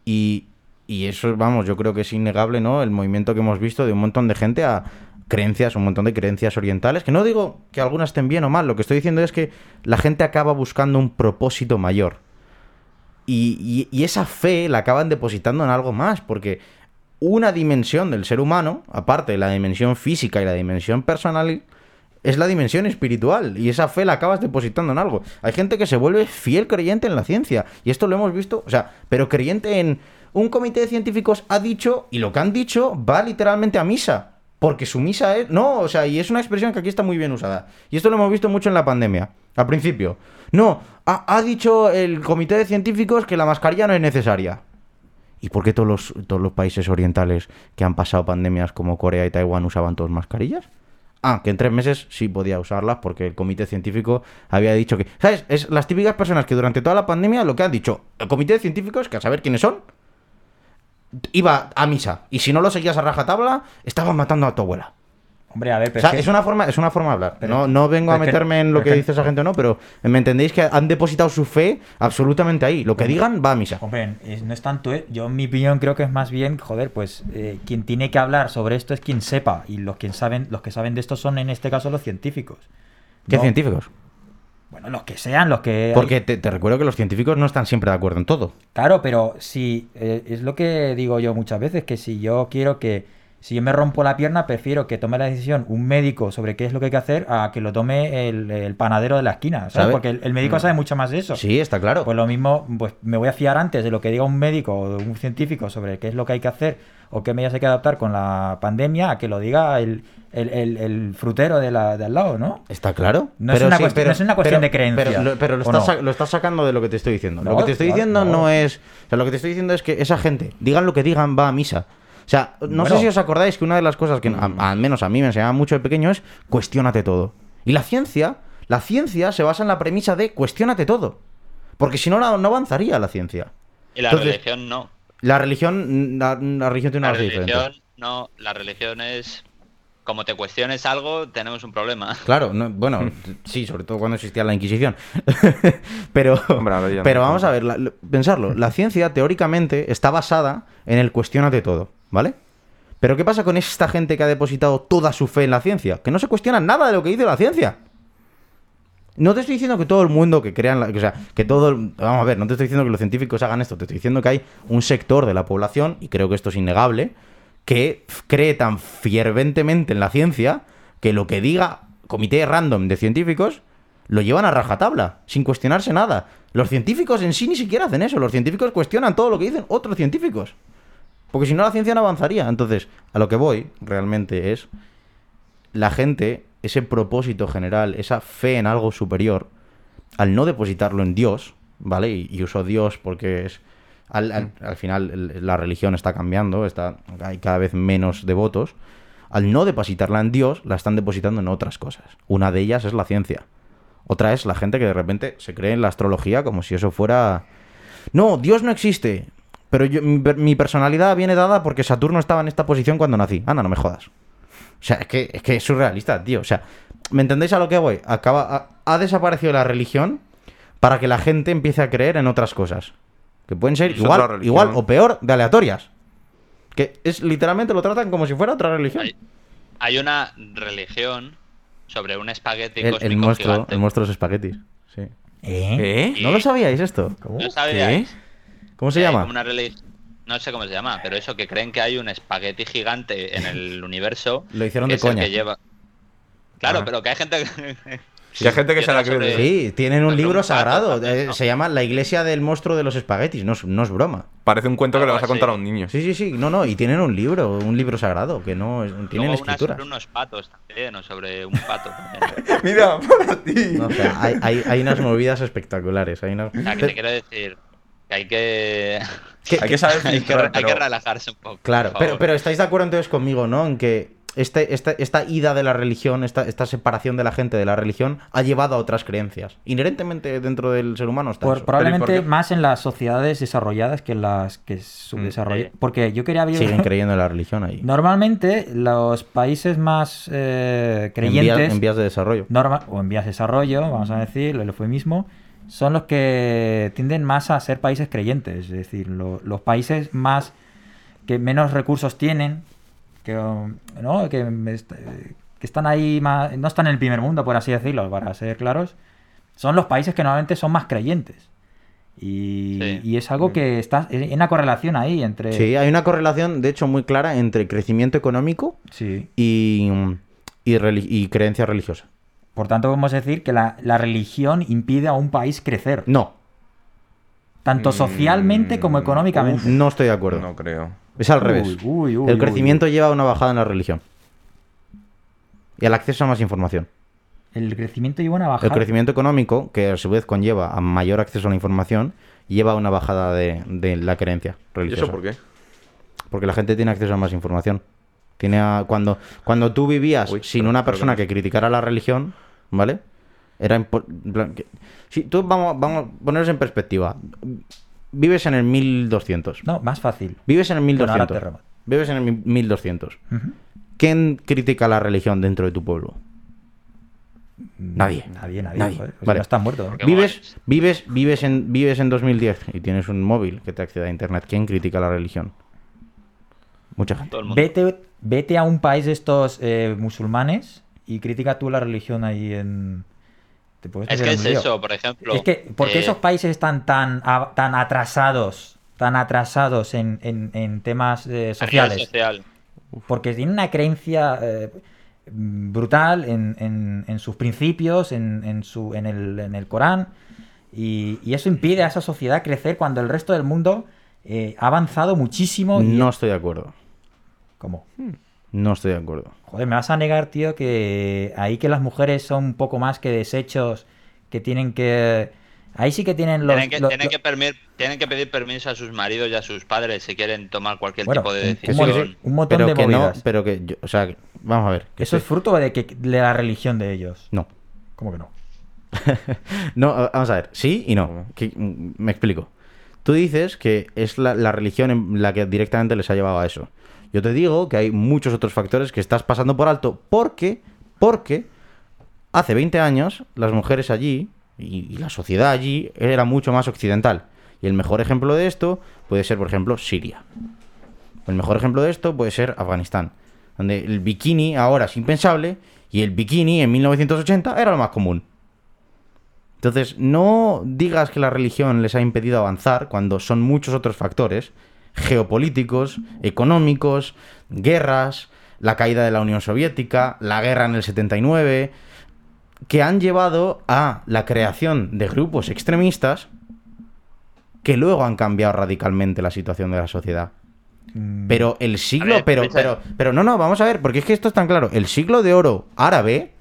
Y, y eso, vamos, yo creo que es innegable, ¿no? El movimiento que hemos visto de un montón de gente a creencias, un montón de creencias orientales, que no digo que algunas estén bien o mal, lo que estoy diciendo es que la gente acaba buscando un propósito mayor. Y, esa fe la acaban depositando en algo más, porque una dimensión del ser humano, aparte de la dimensión física y la dimensión personal, es la dimensión espiritual. Y esa fe la acabas depositando en algo. Hay gente que se vuelve fiel creyente en la ciencia. Y esto lo hemos visto, o sea, pero creyente en un comité de científicos ha dicho, y lo que han dicho va literalmente a misa. Porque su misa es. No, o sea, y es una expresión que aquí está muy bien usada. Y esto lo hemos visto mucho en la pandemia. Al principio. No, ha, ha dicho el comité de científicos que la mascarilla no es necesaria. ¿Y por qué todos los, todos los países orientales que han pasado pandemias como Corea y Taiwán usaban todos mascarillas? Ah, que en tres meses sí podía usarlas porque el comité científico había dicho que... ¿Sabes? Es las típicas personas que durante toda la pandemia lo que han dicho el comité de científicos, que a saber quiénes son, iba a misa. Y si no lo seguías a rajatabla, estaban matando a tu abuela. Hombre, a ver, O pero sea, es que- una forma, es una forma de hablar. Pero- no, no vengo a que- meterme en lo que que- dice esa gente o no, pero me entendéis que han depositado su fe absolutamente ahí. Lo que digan va a misa. Hombre, no es tanto, ¿eh? yo en mi opinión creo que es más bien, joder, pues eh, quien tiene que hablar sobre esto es quien sepa y los quien saben, los que saben de esto son en este caso los científicos. ¿Qué No- científicos? Bueno, los que sean, los que Porque te, te recuerdo que los científicos no están siempre de acuerdo en todo. Claro, pero si eh, es lo que digo yo muchas veces, que si yo quiero que, si yo me rompo la pierna, prefiero que tome la decisión un médico sobre qué es lo que hay que hacer a que lo tome el, el panadero de la esquina, ¿sabes? ¿Sabe? Porque el, el médico sabe mucho más de eso. Sí, está claro. Pues lo mismo, pues me voy a fiar antes de lo que diga un médico o un científico sobre qué es lo que hay que hacer o qué medidas hay que adaptar con la pandemia a que lo diga el, el- el- el frutero de, la, de al lado, ¿no? Está claro. No es una cuestión- no es una cuestión de creencia, Pero, lo, pero lo ¿o estás, no? sa- lo estás sacando de lo que te estoy diciendo. lo que te estoy claro, diciendo no. no. es. O sea, lo que te estoy diciendo es que esa gente, digan lo que digan, va a misa. O sea, no sé si os acordáis que una de las cosas que a- al menos a mí me enseñaba mucho de pequeño es cuestiónate todo. Y la ciencia, la ciencia se basa en la premisa de cuestiónate todo. Porque si no, no avanzaría la ciencia. Y la Entonces, religión no. La religión, la, la religión tiene La una base diferente. religión no. La religión es. Como te cuestiones algo, tenemos un problema. Claro, no- bueno, sí, sobre todo cuando existía la Inquisición. pero Hombre, no. pero vamos a ver, la- pensarlo. La ciencia teóricamente está basada en el cuestionate todo, ¿vale? Pero ¿qué pasa con esta gente que ha depositado toda su fe en la ciencia? Que no se cuestiona nada de lo que dice la ciencia. No te estoy diciendo que todo el mundo que crea en la... O sea, que todo... Vamos a ver, no te estoy diciendo que los científicos hagan esto. Te estoy diciendo que hay un sector de la población, y creo que esto es innegable, que cree tan ferventemente en la ciencia que lo que diga comité random de científicos lo llevan a rajatabla, sin cuestionarse nada. Los científicos en sí ni siquiera hacen eso. Los científicos cuestionan todo lo que dicen otros científicos. Porque si no, la ciencia no avanzaría. Entonces, a lo que voy realmente es la gente, ese propósito general, esa fe en algo superior, al no depositarlo en Dios, ¿vale? Y, y uso Dios porque es. Al, al- al final el- la religión está cambiando, está, hay cada vez menos devotos. Al no depositarla en Dios, la están depositando en otras cosas. Una de ellas es la ciencia. Otra es la gente que de repente se cree en la astrología como si eso fuera. No, Dios no existe. Pero yo, mi, per- mi personalidad viene dada porque Saturno estaba en esta posición cuando nací. Anda, no me jodas. O sea, es que, es que es surrealista, tío. O sea, ¿me entendéis a lo que voy? Acaba, ha, ha desaparecido la religión para que la gente empiece a creer en otras cosas. Que pueden ser Es igual, o peor de aleatorias. Que es literalmente lo tratan como si fuera otra religión. Hay, hay una religión sobre un espagueti El, el monstruo, gigante. el monstruo los espaguetis. Sí. ¿Eh? ¿Eh? ¿No lo sabíais esto? ¿Cómo? ¿No sabíais? ¿Cómo se llama? una No sé cómo se llama, pero eso que creen que hay un espagueti gigante en el universo. Lo hicieron de es coña. que lleva... Claro, Ah. pero que hay gente Y hay gente que se la cree. sobre- Sí, tienen un libro sagrado. también, eh, ¿no? Se llama La iglesia del monstruo de los espaguetis. No es, no es broma. Parece un cuento que le vas a contar a un niño. Sí, sí, sí. No, no. Y tienen un libro, un libro sagrado, que no tienen escrituras. sobre unos patos también, o sobre un pato también. Mira, para ti. No, o sea, hay, hay, hay unas movidas espectaculares. Hay unas... O sea, que te quiero decir que hay que... Que- Hay que saber hay, que, hay que relajarse un poco. Claro, pero, pero estáis de acuerdo entonces conmigo, ¿no? En que este, esta, esta ida de la religión, esta, esta separación de la gente de la religión, ha llevado a otras creencias. Inherentemente dentro del ser humano está Por- eso. probablemente más en las sociedades desarrolladas que en las que subdesarrolladas. Porque yo quería abrir. Siguen creyendo en la religión ahí. Normalmente los países más eh, en, creyentes vías, en vías de desarrollo. norma- o en vías de desarrollo, vamos a decir, el eufemismo, son los que tienden más a ser países creyentes. Es decir, lo- los países más que menos recursos tienen, que, ¿no? que, que están ahí más, no están en el primer mundo, por así decirlo, para ser claros, son los países que normalmente son más creyentes. Y, Sí. y es algo que está hay una correlación ahí entre Sí, hay una correlación, de hecho, muy clara entre crecimiento económico Sí. y, y, creencia religiosa. Por tanto, podemos decir que la, la religión impide a un país crecer, No, tanto socialmente como Mm, económicamente. no estoy de acuerdo. No creo. Es al Uy, revés. uy, uy, el uy, crecimiento lleva a una bajada en la religión. Y al acceso a más información. El crecimiento lleva una bajada. El crecimiento económico, que a su vez conlleva a mayor acceso a la información, lleva a una bajada de, de la creencia ¿Y religiosa. eso por qué? Porque la gente tiene acceso a más información. Tiene a- cuando, cuando tú vivías Uy, sin una persona que criticara la religión, ¿vale? Era Sí, tú vamos, vamos a ponernos en perspectiva. Vives en el 1200. No, más fácil. Vives en el Bueno, ahora 1200. te remo- Vives en el mi- 1200. Ujú. ¿Quién critica la religión dentro de tu pueblo? Nadie. Nadie, nadie. Nadie. joder, pues Vale. No están muertos. Porque Vives, vives, vives, en, vives en 2010 y tienes un móvil que te accede a internet. ¿Quién critica la religión? Mucha gente. Todo el mundo. Vete, vete a un país de estos eh, musulmanes y critica tú la religión ahí en... Te puedes Es que es lío. eso, por ejemplo. Es que, ¿por qué eh, esos países están tan, a- tan atrasados, tan atrasados en, en- en temas eh, sociales? social. Porque tienen una creencia eh, brutal en, en- en sus principios, en, en su, en, el, en el Corán, y, y eso impide a esa sociedad crecer cuando el resto del mundo eh, ha avanzado muchísimo. y- No estoy de acuerdo. ¿Cómo? No estoy de acuerdo. Joder, me vas a negar, tío, que ahí que las mujeres son un poco más que desechos, que tienen que... Ahí sí que tienen los... tienen, que, lo- tienen, que permir- tienen que pedir permiso a sus maridos y a sus padres si quieren tomar cualquier Bueno, tipo de un- decisión. que sí. un montón pero de que no, pero que yo- o sea, que- vamos a ver. que Eso es fruto de, que, de la religión de ellos. No. ¿Cómo que no? No, vamos a ver, sí y no. Que- mm, me explico. Tú dices que es la, la religión en la que directamente les ha llevado a eso. Yo te digo que hay muchos otros factores que estás pasando por alto porque, porque hace 20 años las mujeres allí y, y la sociedad allí era mucho más occidental. Y el mejor ejemplo de esto puede ser, por ejemplo, Siria. El mejor ejemplo de esto puede ser Afganistán, donde el bikini ahora es impensable y el bikini en 1980 era lo más común. Entonces, no digas que la religión les ha impedido avanzar cuando son muchos otros factores geopolíticos, económicos, guerras, la caída de la Unión Soviética, la guerra en el 79, que han llevado a la creación de grupos extremistas que luego han cambiado radicalmente la situación de la sociedad. Mm, Pero el siglo, ver, pero, pero, pero no, no, vamos a ver, porque es que esto es tan claro. El siglo de oro árabe,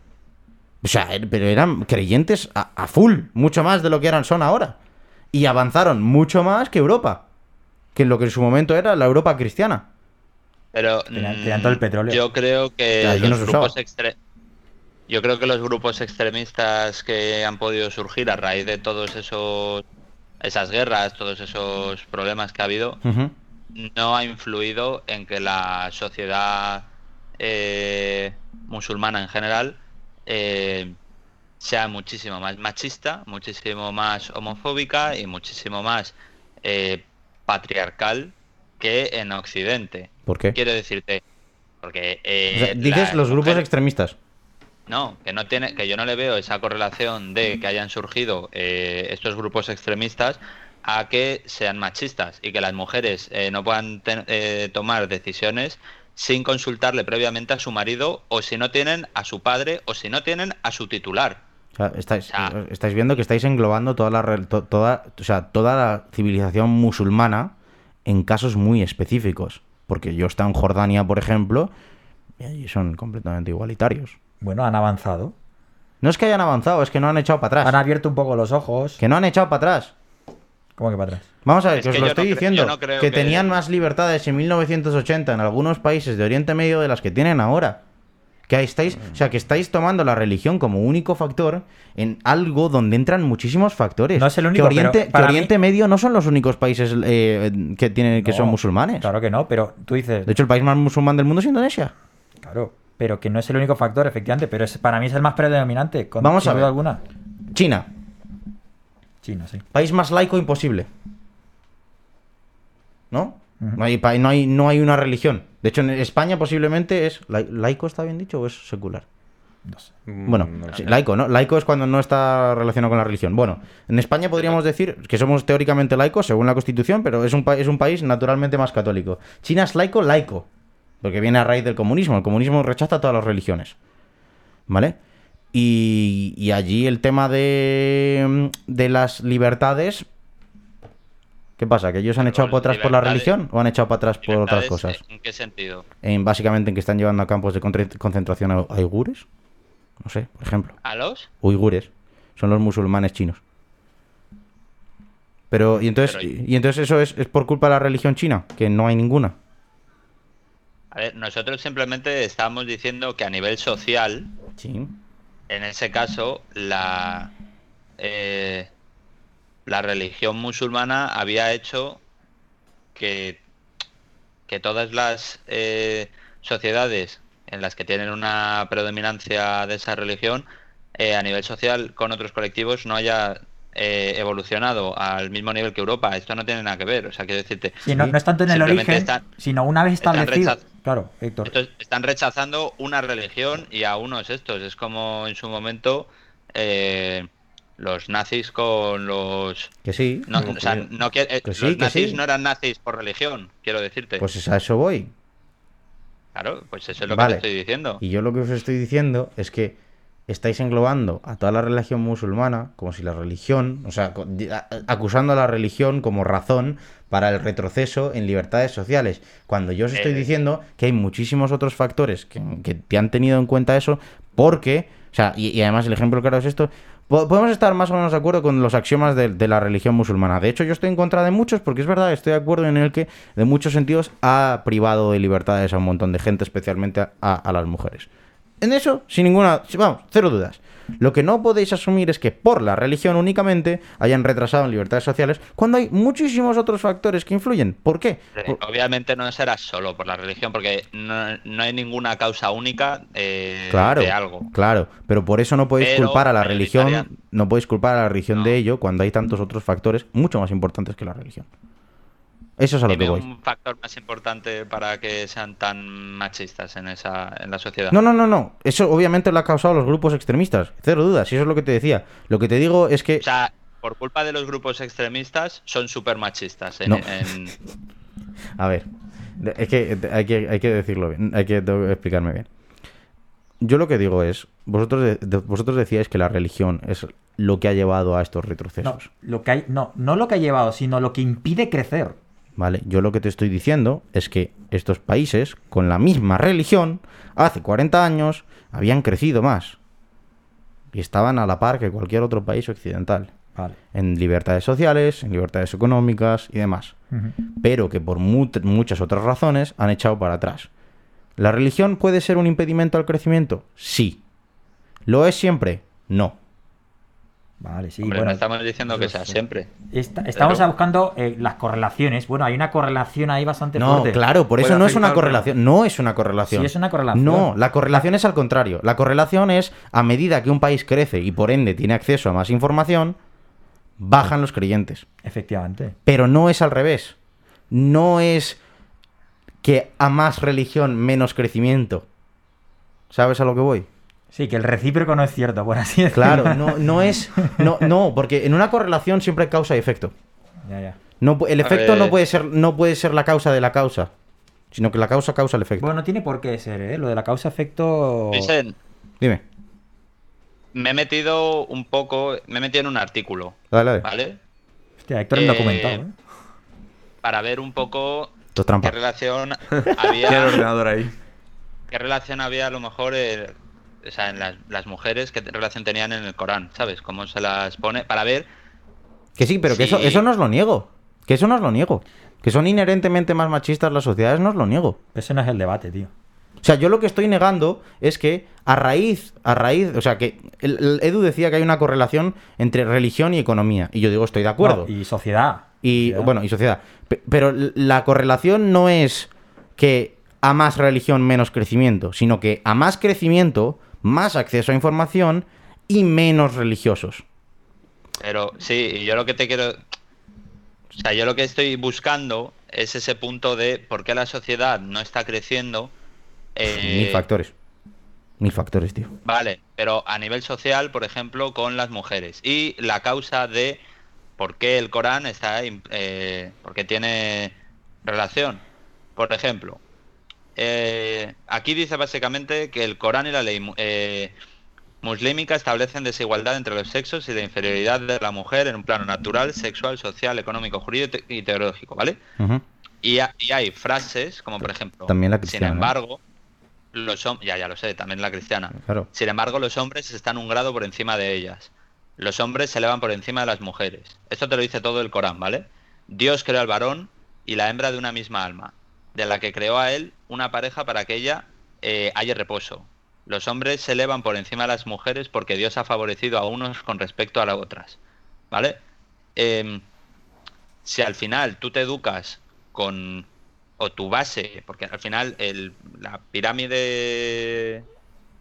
o sea, er- pero eran creyentes a, a full, mucho más de lo que eran son ahora. Y avanzaron mucho más que Europa, que en lo que en su momento era la Europa cristiana. Pero Tenían- mm, tenían todo el petróleo. yo creo que Ya, allí no los grupos extre- yo creo que los grupos extremistas que han podido surgir a raíz de todos esos esas guerras, todos esos problemas que ha habido, no ha influido en que la sociedad eh, musulmana en general eh, sea muchísimo más machista, muchísimo más homofóbica y muchísimo más eh, patriarcal que en Occidente. ¿Por qué? Quiero decirte, porque eh, O sea, dices los grupos mujer- extremistas. no, que no tiene, que yo no le veo esa correlación de que hayan surgido eh, estos grupos extremistas a que sean machistas y que las mujeres eh, no puedan ten- eh, tomar decisiones sin consultarle previamente a su marido o si no tienen a su padre o si no tienen a su titular. Sea, estáis, Ah. estáis viendo que estáis englobando toda la, to- toda, o sea, toda la civilización musulmana en casos muy específicos. Porque yo estado en Jordania, por ejemplo, y allí son completamente igualitarios. Bueno, han avanzado. No es que hayan avanzado, es que no han echado para Han atrás. abierto un poco los ojos. Que no han echado para atrás. ¿Cómo que para atrás? Vamos a ver, Es que os lo estoy no diciendo. no que, que- tenían más libertades en 1980 en algunos países de Oriente Medio de las que tienen ahora. Que estáis, o sea, que estáis tomando la religión como único factor en algo donde entran muchísimos factores. No es el único, que Oriente, pero que mí- Oriente Medio no son los únicos países eh, que tienen que No, son musulmanes. Claro que no, pero tú dices... De hecho, el país más musulmán del mundo es Indonesia. Claro, pero que no es el único factor, efectivamente, pero es, para mí es el más predominante, con Vamos sin a duda ver. alguna. China, China, sí. país más laico imposible. ¿No? No hay, pa- no, hay, no hay una religión. De hecho, en España posiblemente es... lai- ¿Laico está bien dicho o es secular? No sé. Bueno, Mm, no sí, sé. laico, ¿no? Laico es cuando no está relacionado con la religión. Bueno, en España podríamos decir que somos teóricamente laicos según la Constitución, pero es un, pa- es un país naturalmente más católico. China es laico, laico, porque viene a raíz del comunismo. El comunismo rechaza todas las religiones. ¿Vale? Y, y allí el tema de, de las libertades... ¿Qué pasa? ¿Que ellos han echado para atrás por la religión o han echado para atrás por otras ¿Libertades cosas? ¿En qué sentido? En, básicamente en que están llevando a campos de concentración a, a uigures. No sé, por ejemplo ¿A los? uigures, son los musulmanes chinos. Pero, ¿y entonces, Pero- y entonces eso es, es por culpa de la religión china? Que no hay ninguna. A ver, nosotros simplemente estábamos diciendo que a nivel social, Sí. en ese caso, la, eh, la religión musulmana había hecho que, que todas las eh, sociedades en las que tienen una predominancia de esa religión, eh, a nivel social con otros colectivos, no haya eh, evolucionado al mismo nivel que Europa. Esto no tiene nada que ver. O sea, quiero decirte, Sí, no, no es tanto en el origen, están- sino una vez están establecido. rechaz- Claro, Héctor. Estos están rechazando una religión y a unos estos. Es como en su momento eh, los nazis con los... Que sí. No, o sea, no que- eh, que sí, los que nazis sí. no eran nazis por religión, quiero decirte. Pues es a eso voy. claro, pues eso es lo Vale. que te estoy diciendo. Y yo lo que os estoy diciendo es que estáis englobando a toda la religión musulmana como si la religión, o sea, acusando a la religión como razón para el retroceso en libertades sociales, cuando yo os estoy Eh. diciendo que hay muchísimos otros factores que, que te han tenido en cuenta eso, porque, o sea, y, y además el ejemplo claro es esto, podemos estar más o menos de acuerdo con los axiomas de, la religión musulmana. De hecho, yo estoy en contra de muchos porque es verdad, estoy de acuerdo en el que, de muchos sentidos, ha privado de libertades a un montón de gente, especialmente a las mujeres. En eso, sin ninguna. Vamos, cero dudas. Lo que no podéis asumir es que por la religión únicamente hayan retrasado en libertades sociales cuando hay muchísimos otros factores que influyen. ¿Por qué? Por- Obviamente no será solo por la religión, porque no, no hay ninguna causa única eh, Claro, de algo. claro, pero por eso no podéis Pero culpar a la religión, no podéis culpar a la religión No. de ello cuando hay tantos otros factores mucho más importantes que la religión. Eso es a lo que voy. un factor más importante para que sean tan machistas en esa en la sociedad. No, no, no, no. Eso obviamente lo ha causado los grupos extremistas. Cero dudas, y eso es lo que te decía. Lo que te digo es que O sea, por culpa de los grupos extremistas, son súper machistas. En, No. en- A ver, es que hay que, hay que decirlo bien, hay que, explicarme bien. Yo lo que digo es, vosotros, de- de- vosotros decíais que la religión es lo que ha llevado a estos No, retrocesos. lo que hay, no, no lo que ha llevado, sino lo que impide crecer. ¿Vale? Yo lo que te estoy diciendo es que estos países, con la misma religión, hace 40 años, habían crecido más. Y estaban a la par que cualquier otro país occidental. Vale. En libertades sociales, en libertades económicas y demás. Pero que por mu- muchas otras razones han echado para atrás. ¿La religión puede ser un impedimento al crecimiento? Sí. ¿Lo es siempre? No. Vale, sí. Hombre, bueno, no estamos diciendo que sea siempre. Esta- estamos Pero- buscando eh, las correlaciones. Bueno, hay una correlación ahí bastante No, fuerte. claro, por eso no es una correlación. No es una correlación. Sí, es una correlación. No, la correlación es al contrario. La correlación es a medida que un país crece y por ende tiene acceso a más información, bajan los creyentes. Efectivamente. Pero no es al revés. No es que a más religión menos crecimiento. ¿Sabes a lo que voy? Sí, que el recíproco no es cierto, por así decirlo. Claro, no, no es. No, no, porque en una correlación siempre hay causa y efecto. Ya, ya. No, el efecto no puede ser, no puede ser la causa de la causa. Sino que la causa causa el efecto. Bueno, no tiene por qué ser, ¿eh? Lo de la causa-efecto. Dicen, Dime. me he metido un poco, me he metido en un artículo, Dale, dale. ¿vale? Hostia, Héctor es Eh, documentado, ¿eh? Para ver un poco Esto es trampa. qué relación Tiene el había, ordenador ahí. qué relación había a lo mejor eh, o sea, en las, las mujeres, qué relación tenían en el Corán, ¿sabes? Cómo se las pone, para ver Que sí, pero que eso, eso no os lo niego. Que eso no os lo niego. Que son inherentemente más machistas las sociedades, no os lo niego. Ese no es el debate, tío. O sea, yo lo que estoy negando es que a raíz, a raíz, o sea, que el, el Edu decía que hay una correlación entre religión y economía. Y yo digo, estoy de acuerdo. No, y sociedad. Y Sociedad. bueno, y sociedad. Pe- Pero la correlación no es que a más religión menos crecimiento, sino que a más crecimiento, más acceso a información y menos religiosos. Pero sí, yo lo que te quiero. O sea, yo lo que estoy buscando es ese punto de por qué la sociedad no está creciendo. eh, Mil factores. Mil factores, tío. Vale, pero a nivel social, por ejemplo, con las mujeres. Y la causa de por qué el Corán está. Eh, por qué tiene relación. Por ejemplo, eh, aquí dice básicamente que el Corán y la ley eh, muslímica establecen desigualdad entre los sexos y la inferioridad de la mujer en un plano natural, sexual, social, económico, jurídico y teológico, ¿vale? Y, ha- y hay frases como por ejemplo, También la sin embargo, los hombres, ya, ya lo sé, también la cristiana. Claro. Sin embargo, los hombres están un grado por encima de ellas. Los hombres se elevan por encima de las mujeres. Esto te lo dice todo el Corán, ¿vale? Dios creó al varón y la hembra de una misma alma. De la que creó a él una pareja para que ella eh, haya reposo. Los hombres se elevan por encima de las mujeres porque Dios ha favorecido a unos con respecto a las otras. ¿Vale? Em, si al final tú te educas con. o tu base, porque al final el, la pirámide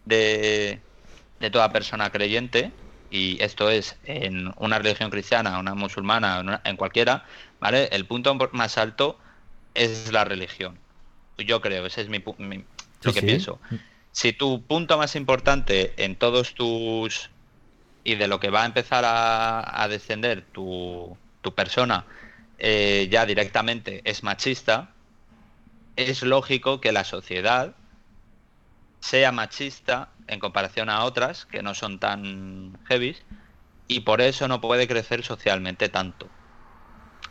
de, de toda persona creyente, y esto es en una religión cristiana, una musulmana, en una- en cualquiera, ¿vale? El punto más alto es la religión. Yo creo, ese es mi, lo que sí. pienso. Si tu punto más importante en todos tus y de lo que va a empezar a, a descender tu, tu persona eh, ya directamente es machista, es lógico que la sociedad sea machista en comparación a otras que no son tan heavies y por eso no puede crecer socialmente tanto.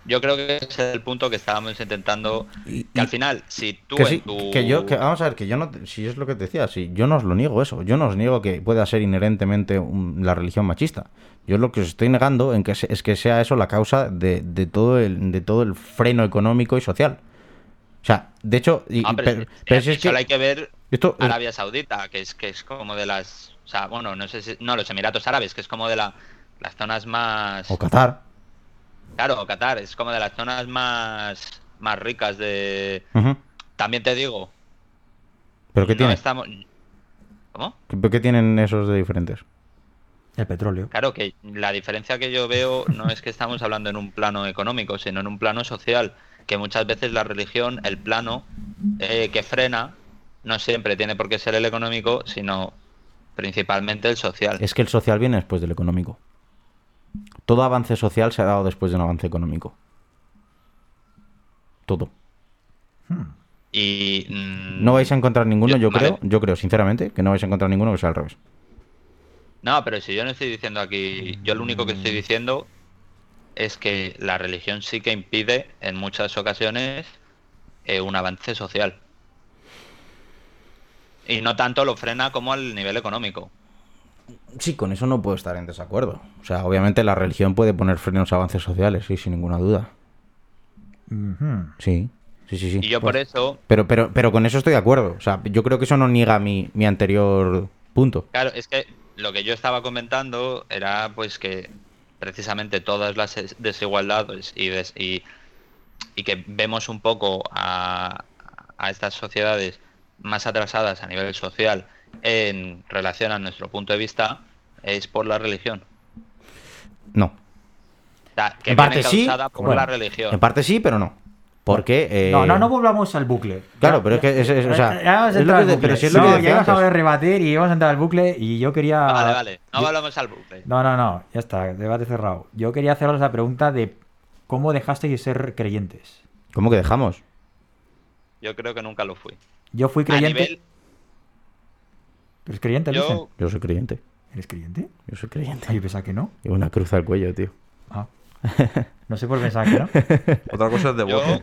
Yo creo que ese es el punto que estábamos intentando. Y- Que al final, si tú que en sí, tu- que yo, que vamos a ver, que yo no, si es lo que te decía, si yo no os lo niego eso, yo no os niego que pueda ser inherentemente un- la religión machista. Yo lo que os estoy negando en que se- es que sea eso la causa de, de todo el, de todo el freno económico y social. O sea, de hecho, y- Ah, pero pero, pero si es solo que hay que ver esto, eh, Arabia Saudita, que es que es como de las, o sea, bueno, no sé si, no, los Emiratos Árabes, que es como de la, las zonas más, o Qatar, claro, Qatar, es como de las zonas más, más ricas de, también te digo, pero qué no tiene, estamos, ¿cómo? ¿Qué- qué tienen esos de diferentes? El petróleo. Claro que la diferencia que yo veo no es que estamos hablando en un plano económico, sino en un plano social, que muchas veces la religión, el plano eh, que frena, no siempre tiene por qué ser el económico, sino principalmente el social. Es que el social viene después del económico. Todo avance social se ha dado después de un avance económico. Todo. Y mm, No vais a encontrar ninguno, Yo- yo vale. creo, yo creo sinceramente que no vais a encontrar ninguno que sea al revés. No, pero si yo no estoy diciendo aquí, yo lo único que estoy diciendo es que la religión sí que impide en muchas ocasiones eh, un avance social. Y no tanto lo frena como al nivel económico. Sí, con eso no puedo estar en desacuerdo. O sea, obviamente la religión puede poner frenos a avances sociales, sí, sin ninguna duda. Sí, sí, sí, sí. Y yo por Pues- eso, Pero, pero, pero con eso estoy de acuerdo. O sea, yo creo que eso no niega mi, mi anterior punto. claro, es que lo que yo estaba comentando era pues que precisamente todas las es- desigualdades y, des- y, y que vemos un poco a, a estas sociedades más atrasadas a nivel social en relación a nuestro punto de vista es por la religión. No. Que En parte sí, causada por bueno, la religión. En parte sí, pero no. Porque. eh, No, no, no volvamos al bucle. Claro, pero es que es- es- o sea, ya- ya vamos a es lo entrar que al de- bucle. pero si es lo no, que ya decía íbamos a antes. rebatir y íbamos a entrar al bucle y yo quería... Vale, vale. No volvamos al bucle. No, no, no, ya está, debate cerrado. Yo quería haceros la pregunta de cómo dejasteis de ser creyentes. ¿Cómo que dejamos? Yo creo que nunca lo fui. Yo fui A creyente. nivel, ¿Tú eres creyente, Luis? yo, Yo soy creyente. ¿Eres creyente? Yo soy creyente. Ay, yo pensaba que no. Llevo una cruz al cuello, tío. Ah. No sé por pensar que no. Otra cosa es de Yo- voto.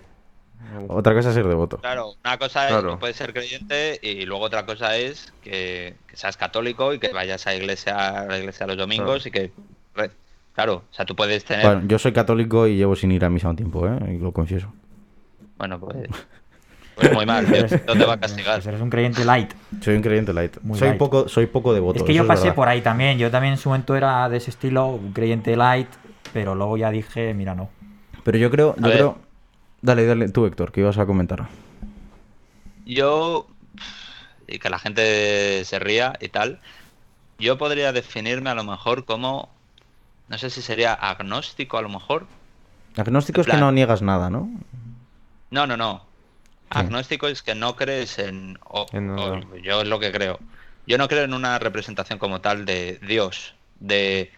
Otra cosa es ser devoto. claro, una cosa Claro. es que puedes ser creyente y luego otra cosa es que, que seas católico y que vayas a iglesia, a la iglesia los domingos y que... re- Claro, o sea, tú puedes tener... Bueno, yo soy católico y llevo sin ir a misa un tiempo, ¿eh? Y lo confieso. Bueno, pues... Pues muy mal, Dios no te va a castigar. Pues eres un creyente light. Soy un creyente light. Muy soy light. poco, soy poco devoto. Es que yo pasé por ahí también. Yo también en su momento era de ese estilo, un creyente light, pero luego ya dije, mira, no. Pero yo creo, yo creo. Dale, dale, tú, Héctor, que ibas a comentar. Yo, y que la gente se ría y tal, yo podría definirme a lo mejor como, no sé si sería agnóstico a lo mejor. Agnóstico En es que no niegas nada, ¿no? No, no, no. Agnóstico es que no crees en... o- En nada. o yo es lo que creo. Yo no creo en una representación como tal de Dios, de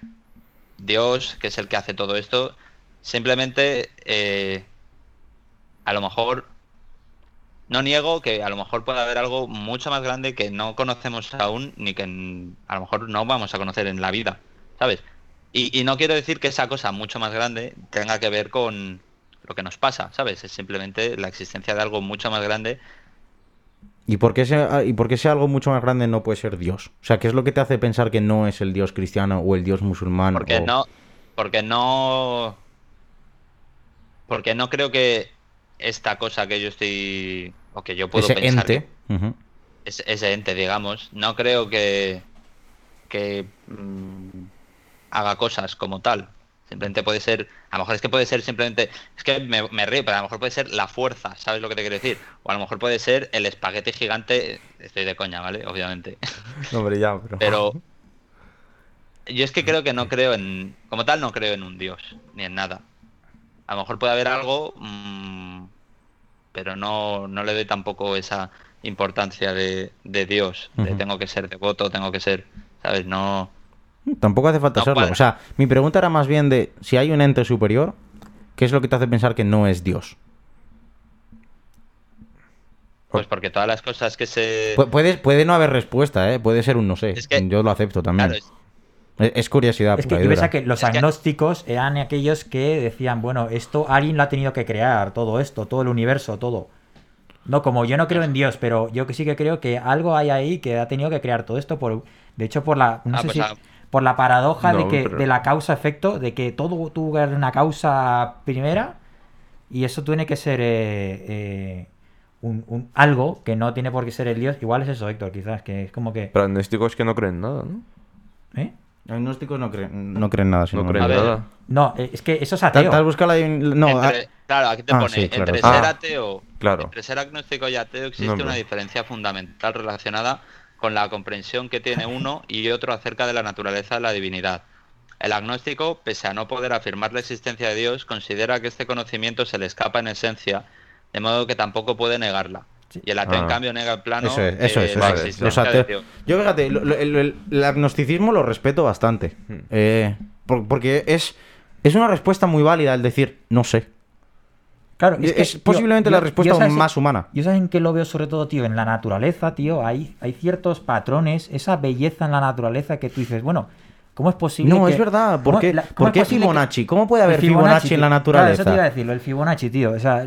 Dios, que es el que hace todo esto. Simplemente, eh, a lo mejor, no niego que a lo mejor puede haber algo mucho más grande que no conocemos aún, ni que en- a lo mejor no vamos a conocer en la vida, ¿sabes? Y, y no quiero decir que esa cosa mucho más grande tenga que ver con lo que nos pasa, ¿sabes? Es simplemente la existencia de algo mucho más grande. ¿Y por, qué ese, ¿Y por qué ese algo mucho más grande no puede ser Dios? O sea, ¿qué es lo que te hace pensar que no es el Dios cristiano o el Dios musulmán? Porque o- no, porque no, porque no creo que esta cosa que yo estoy o que yo puedo Ese pensar que- ente. ujú. es- ese ente, digamos, no creo que, que mm, haga cosas como tal. Simplemente puede ser, a lo mejor es que puede ser simplemente, es que me, me río, pero a lo mejor puede ser la fuerza, ¿sabes lo que te quiero decir? O a lo mejor puede ser el espagueti gigante, estoy de coña, ¿vale? Obviamente. No, hombre, ya, pero... Pero yo es que creo que no creo en, como tal, no creo en un dios, ni en nada. A lo mejor puede haber algo, mm, pero no, no le doy tampoco esa importancia de, de Dios, de tengo que ser devoto, tengo que ser, ¿sabes? No... Tampoco hace falta No serlo. O sea, mi pregunta era más bien de si hay un ente superior, ¿qué es lo que te hace pensar que no es Dios? Pues porque todas las cosas que se... Pu- Puede, puede no haber respuesta, ¿eh? Puede ser un no sé. Es que- Yo lo acepto también. Claro, es- curiosidad Es que dura. pensaba que los Es que- agnósticos eran aquellos que decían, bueno, esto alguien lo ha tenido que crear, todo esto, todo el universo, todo. No, como yo no creo en Dios, pero yo que sí que creo que algo hay ahí que ha tenido que crear todo esto por, de hecho, por la, no Ah, sé pues si-. Por la paradoja de que pero- de la causa-efecto, de que todo tuvo que haber una causa primera y eso tiene que ser eh, eh, un, un- algo que no tiene por qué ser el Dios. Igual es eso, Héctor, quizás, que es como que, Pero agnósticos que no creen nada, ¿no? ¿eh? Agnósticos no creen, no creen nada. No creen A ver, nada. No, eh, es que eso es Te- ateo. No, entre- ah, claro, aquí te ah, pone, sí, claro, entre ser Ah, ateo, claro. entre ser agnóstico y ateo existe No, una diferencia fundamental relacionada con la comprensión que tiene uno y otro acerca de la naturaleza de la divinidad. El agnóstico, pese a no poder afirmar la existencia de Dios, considera que este conocimiento se le escapa en esencia, de modo que tampoco puede negarla. Sí. Y el ateo, en Ah. cambio, nega el plano Eso es, eso de es. la eso es. existencia Los de Dios. Yo fíjate, lo- lo- el, el- el agnosticismo lo respeto bastante. Hmm. Eh, por- porque es, es una respuesta muy válida el decir no sé. Claro, Es, que, posiblemente la respuesta yo más humana. Yo sabes en qué lo veo sobre todo, tío, en la naturaleza, tío, hay, hay ciertos patrones, esa belleza en la naturaleza que tú dices, bueno, ¿cómo es posible No, que- es verdad. ¿Por qué, por qué que- Fibonacci? ¿Cómo puede haber Fibonacci en la naturaleza? Claro, eso te iba a decirlo, el Fibonacci, tío. O sea,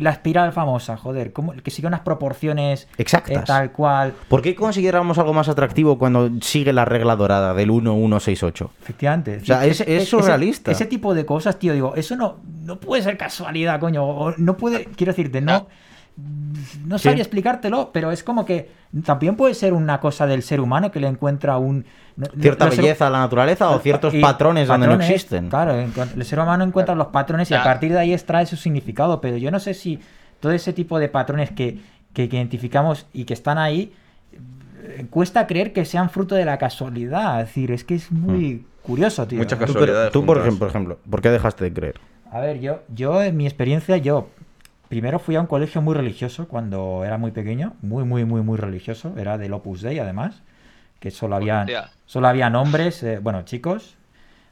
la espiral famosa, joder, ¿cómo, que sigue unas proporciones Exactas. eh, tal cual. ¿Por qué consideramos algo más atractivo cuando sigue la regla dorada del 1168? Efectivamente. O sea, es- es ese- surrealista. Ese, tipo de cosas, tío, digo, eso no, no puede ser casualidad, coño. o no puede, quiero decirte, no. No Sí. sabría explicártelo, pero es como que también puede ser una cosa del ser humano que le encuentra un. no- ¿Cierta ser- belleza a la naturaleza o ciertos y patrones donde no patrones, existen? Claro, el ser humano encuentra los patrones y a partir de ahí extrae su significado, pero yo no sé si todo ese tipo de patrones que, que- identificamos y que están ahí, eh, cuesta creer que sean fruto de la casualidad. Es decir, es que es muy curioso, tío. Mucha. Tú, pero- Casualidades tú, por ejemplo, por ejemplo, ¿por qué dejaste de creer? A ver, yo, yo en mi experiencia, yo primero fui a un colegio muy religioso cuando era muy pequeño, muy, muy, muy, muy religioso. Era del Opus Dei, además, que solo había, solo habían hombres, eh, bueno, chicos,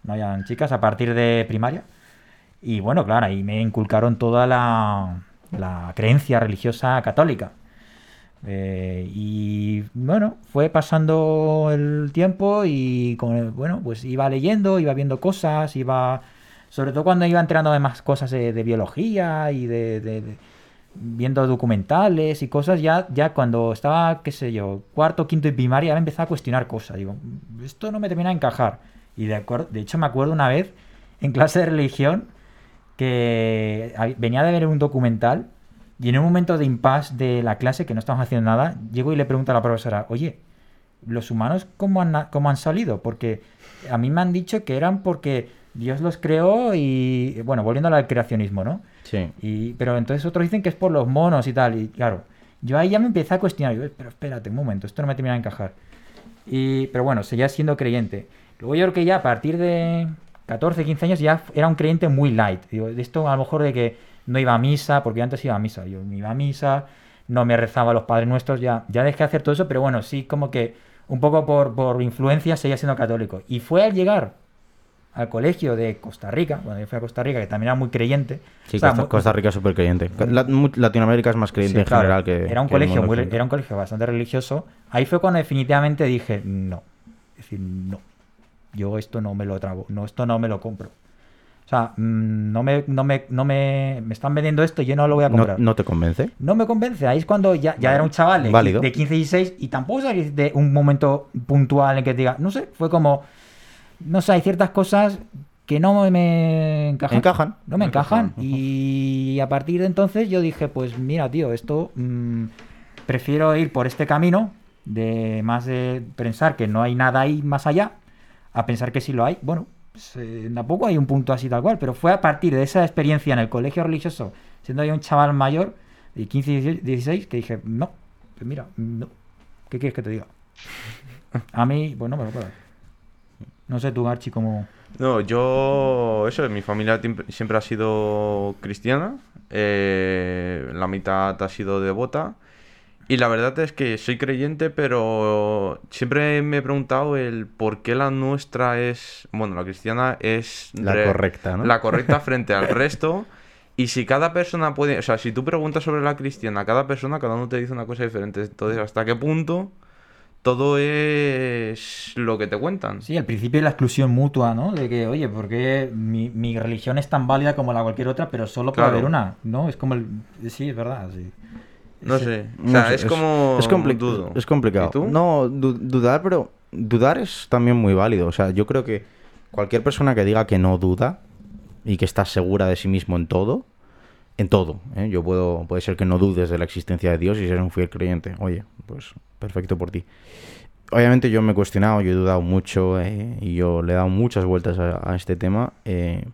no habían chicas a partir de primaria. Y bueno, claro, ahí me inculcaron toda la, la creencia religiosa católica. Eh, y bueno, fue pasando el tiempo y con el- bueno, pues iba leyendo, iba viendo cosas, iba, sobre todo cuando iba enterándome más cosas de, biología y de, de- viendo documentales y cosas, ya, ya cuando estaba, qué sé yo, cuarto, quinto y primaria, me empezaba a cuestionar cosas. Digo, esto no me termina de encajar. Y de, acuerdo, de hecho me acuerdo una vez en clase de religión que venía de ver un documental y en un momento de impasse de la clase, que no estamos haciendo nada, llego y le pregunto a la profesora, oye, ¿los humanos cómo han, cómo han salido? Porque a mí me han dicho que eran porque Dios los creó y, bueno, volviendo al creacionismo, ¿no? Sí. Y, pero entonces otros dicen que es por los monos y tal. Y claro, yo ahí ya me empecé a cuestionar. Yo, pero espérate un momento, esto no me termina de encajar. Y, pero bueno, seguía siendo creyente. Luego yo creo que ya a partir de 14, 15 años ya era un creyente muy light. Digo, de esto a lo mejor de que no iba a misa, porque yo antes iba a misa. Yo no iba a misa, no me rezaba a los padres nuestros, ya, ya dejé de hacer todo eso, pero bueno, sí como que un poco por, por influencia seguía siendo católico. Y fue al llegar al colegio de Costa Rica, cuando yo fui a Costa Rica, que también era muy creyente. Sí, o sea, Costa, muy- Costa Rica es súper creyente. La- Latinoamérica es más creyente Sí, en claro, general que. era un que colegio muy, era un colegio bastante religioso ahí fue cuando definitivamente dije no es decir no yo esto no me lo trago no esto no me lo compro o sea mm, no me no me no me me están vendiendo esto y yo no lo voy a ¿No, comprar no te convence? no me convence. Ahí es cuando ya, ya era un chaval de, de 15 y 16 y tampoco salís de un momento puntual en que te diga, no sé, fue como, no sé, hay ciertas cosas que no me encajan. Encajan. No me encajan. Encajan. Y a partir de entonces yo dije, pues mira, tío, esto mm, prefiero ir por este camino de más de pensar que no hay nada ahí más allá, a pensar que sí lo hay. Bueno, pues, eh, tampoco hay un punto así tal cual, pero fue a partir de esa experiencia en el colegio religioso, siendo yo un chaval mayor de 15, 16, 16, que dije, no, pues mira, no. ¿Qué quieres que te diga? A mí, pues no me lo puedo. No sé tú, Archie, cómo... No, yo, eso, mi familia siempre ha sido cristiana, eh, la mitad ha sido devota, y la verdad es que soy creyente, pero siempre me he preguntado el por qué la nuestra es, bueno, la cristiana es La correcta, ¿no? La correcta frente al resto. Y si cada persona puede, o sea, si tú preguntas sobre la cristiana, cada persona, cada uno te dice una cosa diferente. Entonces, ¿hasta qué punto todo es lo que te cuentan? Sí, al principio la exclusión mutua, ¿no? De que, oye, ¿por qué mi, mi religión es tan válida como la de cualquier otra, pero solo puede Claro. haber una? ¿No? Es como el... Sí, es verdad, sí. No Sí. sé. O No sea, sé, es, como. es, compli- dudo. es complicado. ¿Y tú? No, du- dudar, pero dudar es también muy válido. O sea, yo creo que cualquier persona que diga que no duda y que está segura de sí mismo en todo, en todo, ¿eh? yo puedo, puede ser que no dudes de la existencia de Dios y ser un fiel creyente. Oye, pues perfecto por ti. Obviamente yo me he cuestionado, yo he dudado mucho eh, y yo le he dado muchas vueltas a, a este tema eh,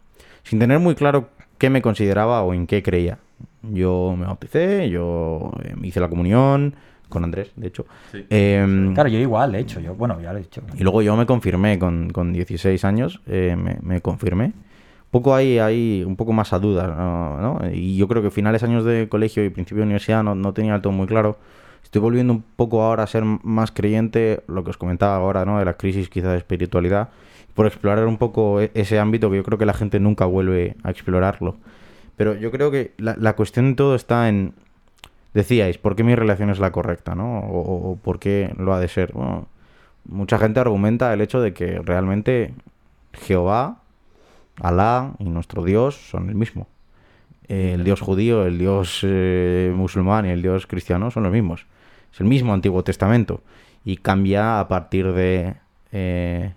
sin tener muy claro qué me consideraba o en qué creía. Yo me bauticé, yo eh, hice la comunión con Andrés, de hecho. Sí. Em, Claro, yo igual, de hecho, yo, bueno, ya lo he dicho. y luego yo me confirmé con, con 16 años, eh, me, me confirmé. Un poco ahí, ahí, un poco más a dudas, ¿no? Y yo creo que finales años de colegio y principio de universidad no, no tenía todo muy claro. Estoy volviendo un poco ahora a ser más creyente, lo que os comentaba ahora, ¿no? De la crisis quizá de espiritualidad, por explorar un poco e- ese ámbito que yo creo que la gente nunca vuelve a explorarlo. Pero yo creo que la, la cuestión de todo está en, decíais, ¿por qué mi relación es la correcta, no? O, por qué lo ha de ser. Mucha gente argumenta el hecho de que realmente Jehová, Alá y nuestro Dios son el mismo. El Dios judío, el Dios eh, musulmán y el Dios cristiano son los mismos. Es el mismo Antiguo Testamento. Y cambia a partir de eh,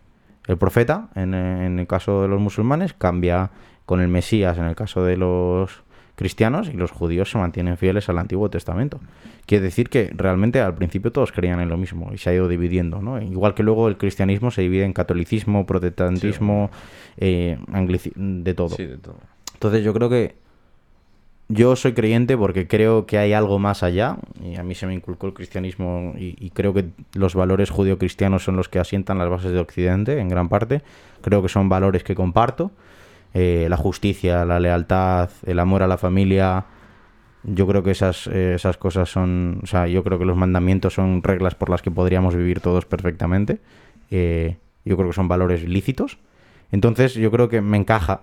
el profeta, en, en el caso de los musulmanes, cambia con el Mesías en el caso de los cristianos y los judíos se mantienen fieles al Antiguo Testamento. Quiere decir que realmente al principio todos creían en lo mismo y se ha ido dividiendo, ¿no? Igual que luego el cristianismo se divide en catolicismo, protestantismo, eh, anglici- de todo. Sí, de todo. Entonces yo creo que yo soy creyente porque creo que hay algo más allá y a mí se me inculcó el cristianismo y, creo que los valores judio-cristianos son los que asientan las bases de Occidente en gran parte. Creo que son valores que comparto. Eh, la justicia, la lealtad, el amor a la familia. Yo creo que esas, eh, esas cosas son, o sea, yo creo que los mandamientos son reglas por las que podríamos vivir todos perfectamente. Eh, yo creo que son valores lícitos. Entonces yo creo que me encaja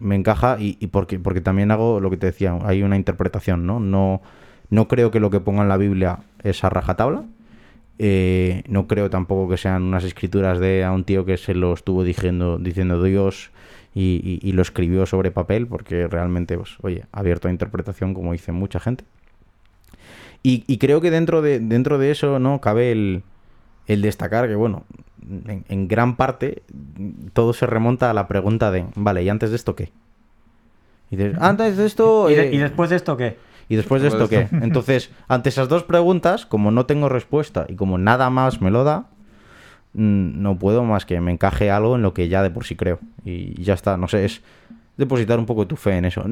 me encaja y, y porque, porque también hago lo que te decía, hay una interpretación, ¿no? No, no creo que lo que ponga en la Biblia es a rajatabla. Eh, no creo tampoco que sean unas escrituras de a un tío que se lo estuvo diciendo, diciendo Dios y, y- lo escribió sobre papel, porque realmente, pues, oye, abierto a interpretación, como dice mucha gente. Y, y creo que dentro de, dentro de eso, ¿no? Cabe el, el destacar que, bueno, en, en gran parte todo se remonta a la pregunta de, vale, ¿y antes de esto qué? Y antes de esto... ¿Y, de- eh, y después de esto qué? ¿Y después de esto qué? Entonces, ante esas dos preguntas, como no tengo respuesta y como nada más me lo da, mm, no puedo más que me encaje algo en lo que ya de por sí creo. Y ya está, no sé, es depositar un poco tu fe en eso.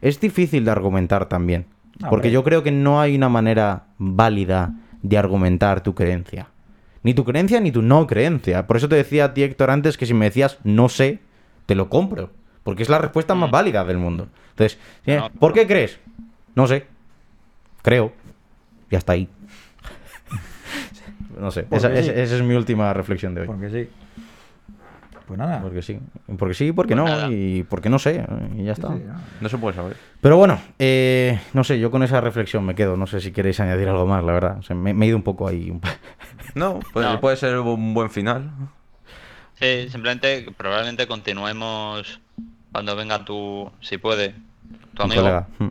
Es difícil de argumentar también, Ah, porque yo creo que no hay una manera válida de argumentar tu creencia. Ni tu creencia ni tu no creencia. Por eso te decía a ti, Héctor, antes que si me decías no sé, te lo compro. Porque es la respuesta más válida del mundo. Entonces, ¿sí? No. ¿por qué crees? No sé. Creo. Ya está ahí. no sé. Porque Esa, sí. esa- esa es mi última reflexión de hoy. Porque sí. Pues nada. Porque sí. Porque sí, porque Pues no. nada. Y porque no sé. Y ya está. Sí, no. No se puede saber. Pero bueno, eh, no sé, yo con esa reflexión me quedo. No sé si queréis añadir algo más, la verdad. O sea, me, me he ido un poco ahí. No, puede, No. puede ser un buen final. Sí, simplemente probablemente continuemos cuando venga tu, si puede, tu amigo. colega. Mm.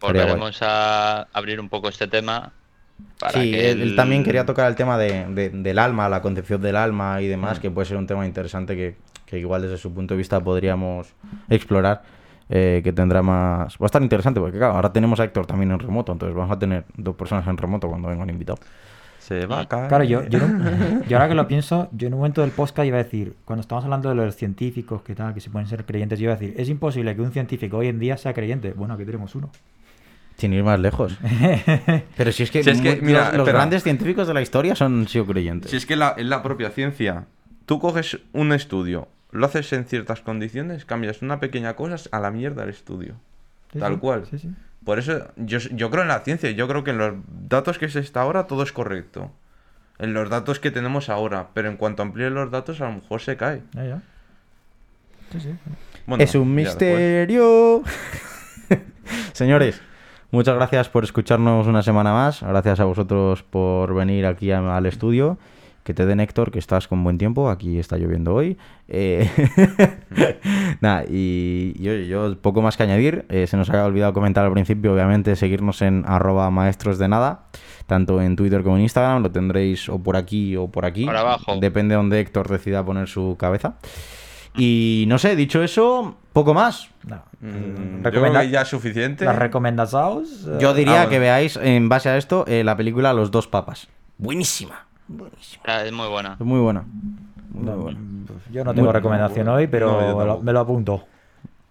Volveremos a abrir un poco este tema. Para Sí, que él, él también quería tocar el tema de, de- del alma, la concepción del alma y demás, Mm. que puede ser un tema interesante que que igual desde su punto de vista podríamos explorar, eh, que tendrá más... Va a estar interesante, porque claro, ahora tenemos a Héctor también en remoto, entonces vamos a tener dos personas en remoto cuando venga un invitado. Se va a caer. Claro, yo, yo, no- yo ahora que lo pienso, yo en un momento del podcast iba a decir, cuando estamos hablando de los científicos que tal, que se pueden ser creyentes, yo iba a decir, es imposible que un científico hoy en día sea creyente. Bueno, aquí tenemos uno. Sin ir más lejos. Pero si es que, Si es que, mira, los, grandes científicos de la historia son sido creyentes. Si es que la, es la propia ciencia. Tú coges un estudio, lo haces en ciertas condiciones, cambias una pequeña cosa a la mierda el estudio. Sí, Tal sí, cual. Sí, sí. Por eso yo, yo creo en la ciencia, yo creo que en los datos que se está ahora todo es correcto. En los datos que tenemos ahora, pero en cuanto amplíen los datos a lo mejor se cae. Ya, ya. Sí, sí. Bueno, es un misterio. Señores, muchas gracias por escucharnos una semana más. Gracias a vosotros por venir aquí al estudio. Que te den Héctor, que estás con buen tiempo. Aquí está lloviendo hoy. Eh, Nada, y yo, yo poco más que añadir. Eh, se nos había olvidado comentar al principio, obviamente, seguirnos en arroba maestros de nada. Tanto en Twitter como en Instagram. Lo tendréis o por aquí o por aquí. Por abajo. Depende de donde Héctor decida poner su cabeza. Y no sé, dicho eso, poco más. No. Mm, yo Recomenda- creo que ya es suficiente. ¿Las recomendaciones? Yo diría Ah, bueno. que veáis, en base a esto, eh, la película Los dos papas. Buenísima. Buenísima. Ah, Es muy buena. Es muy buena. Muy No, buena. Yo no tengo Muy- recomendación hoy, pero No, me, lo, tampoco. me lo apunto.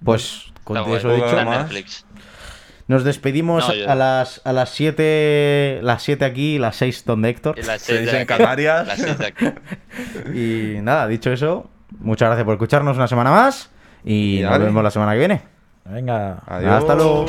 Pues con eso dicho, más. Netflix. nos despedimos No, yo- a las a las 7 las 7 aquí, las 6 donde Héctor. Y las Se seis dice de en aquí. Canarias. Las aquí. Y nada, dicho eso, muchas gracias por escucharnos una semana más y Y nos vemos la semana que viene. Venga. Adiós. Hasta luego.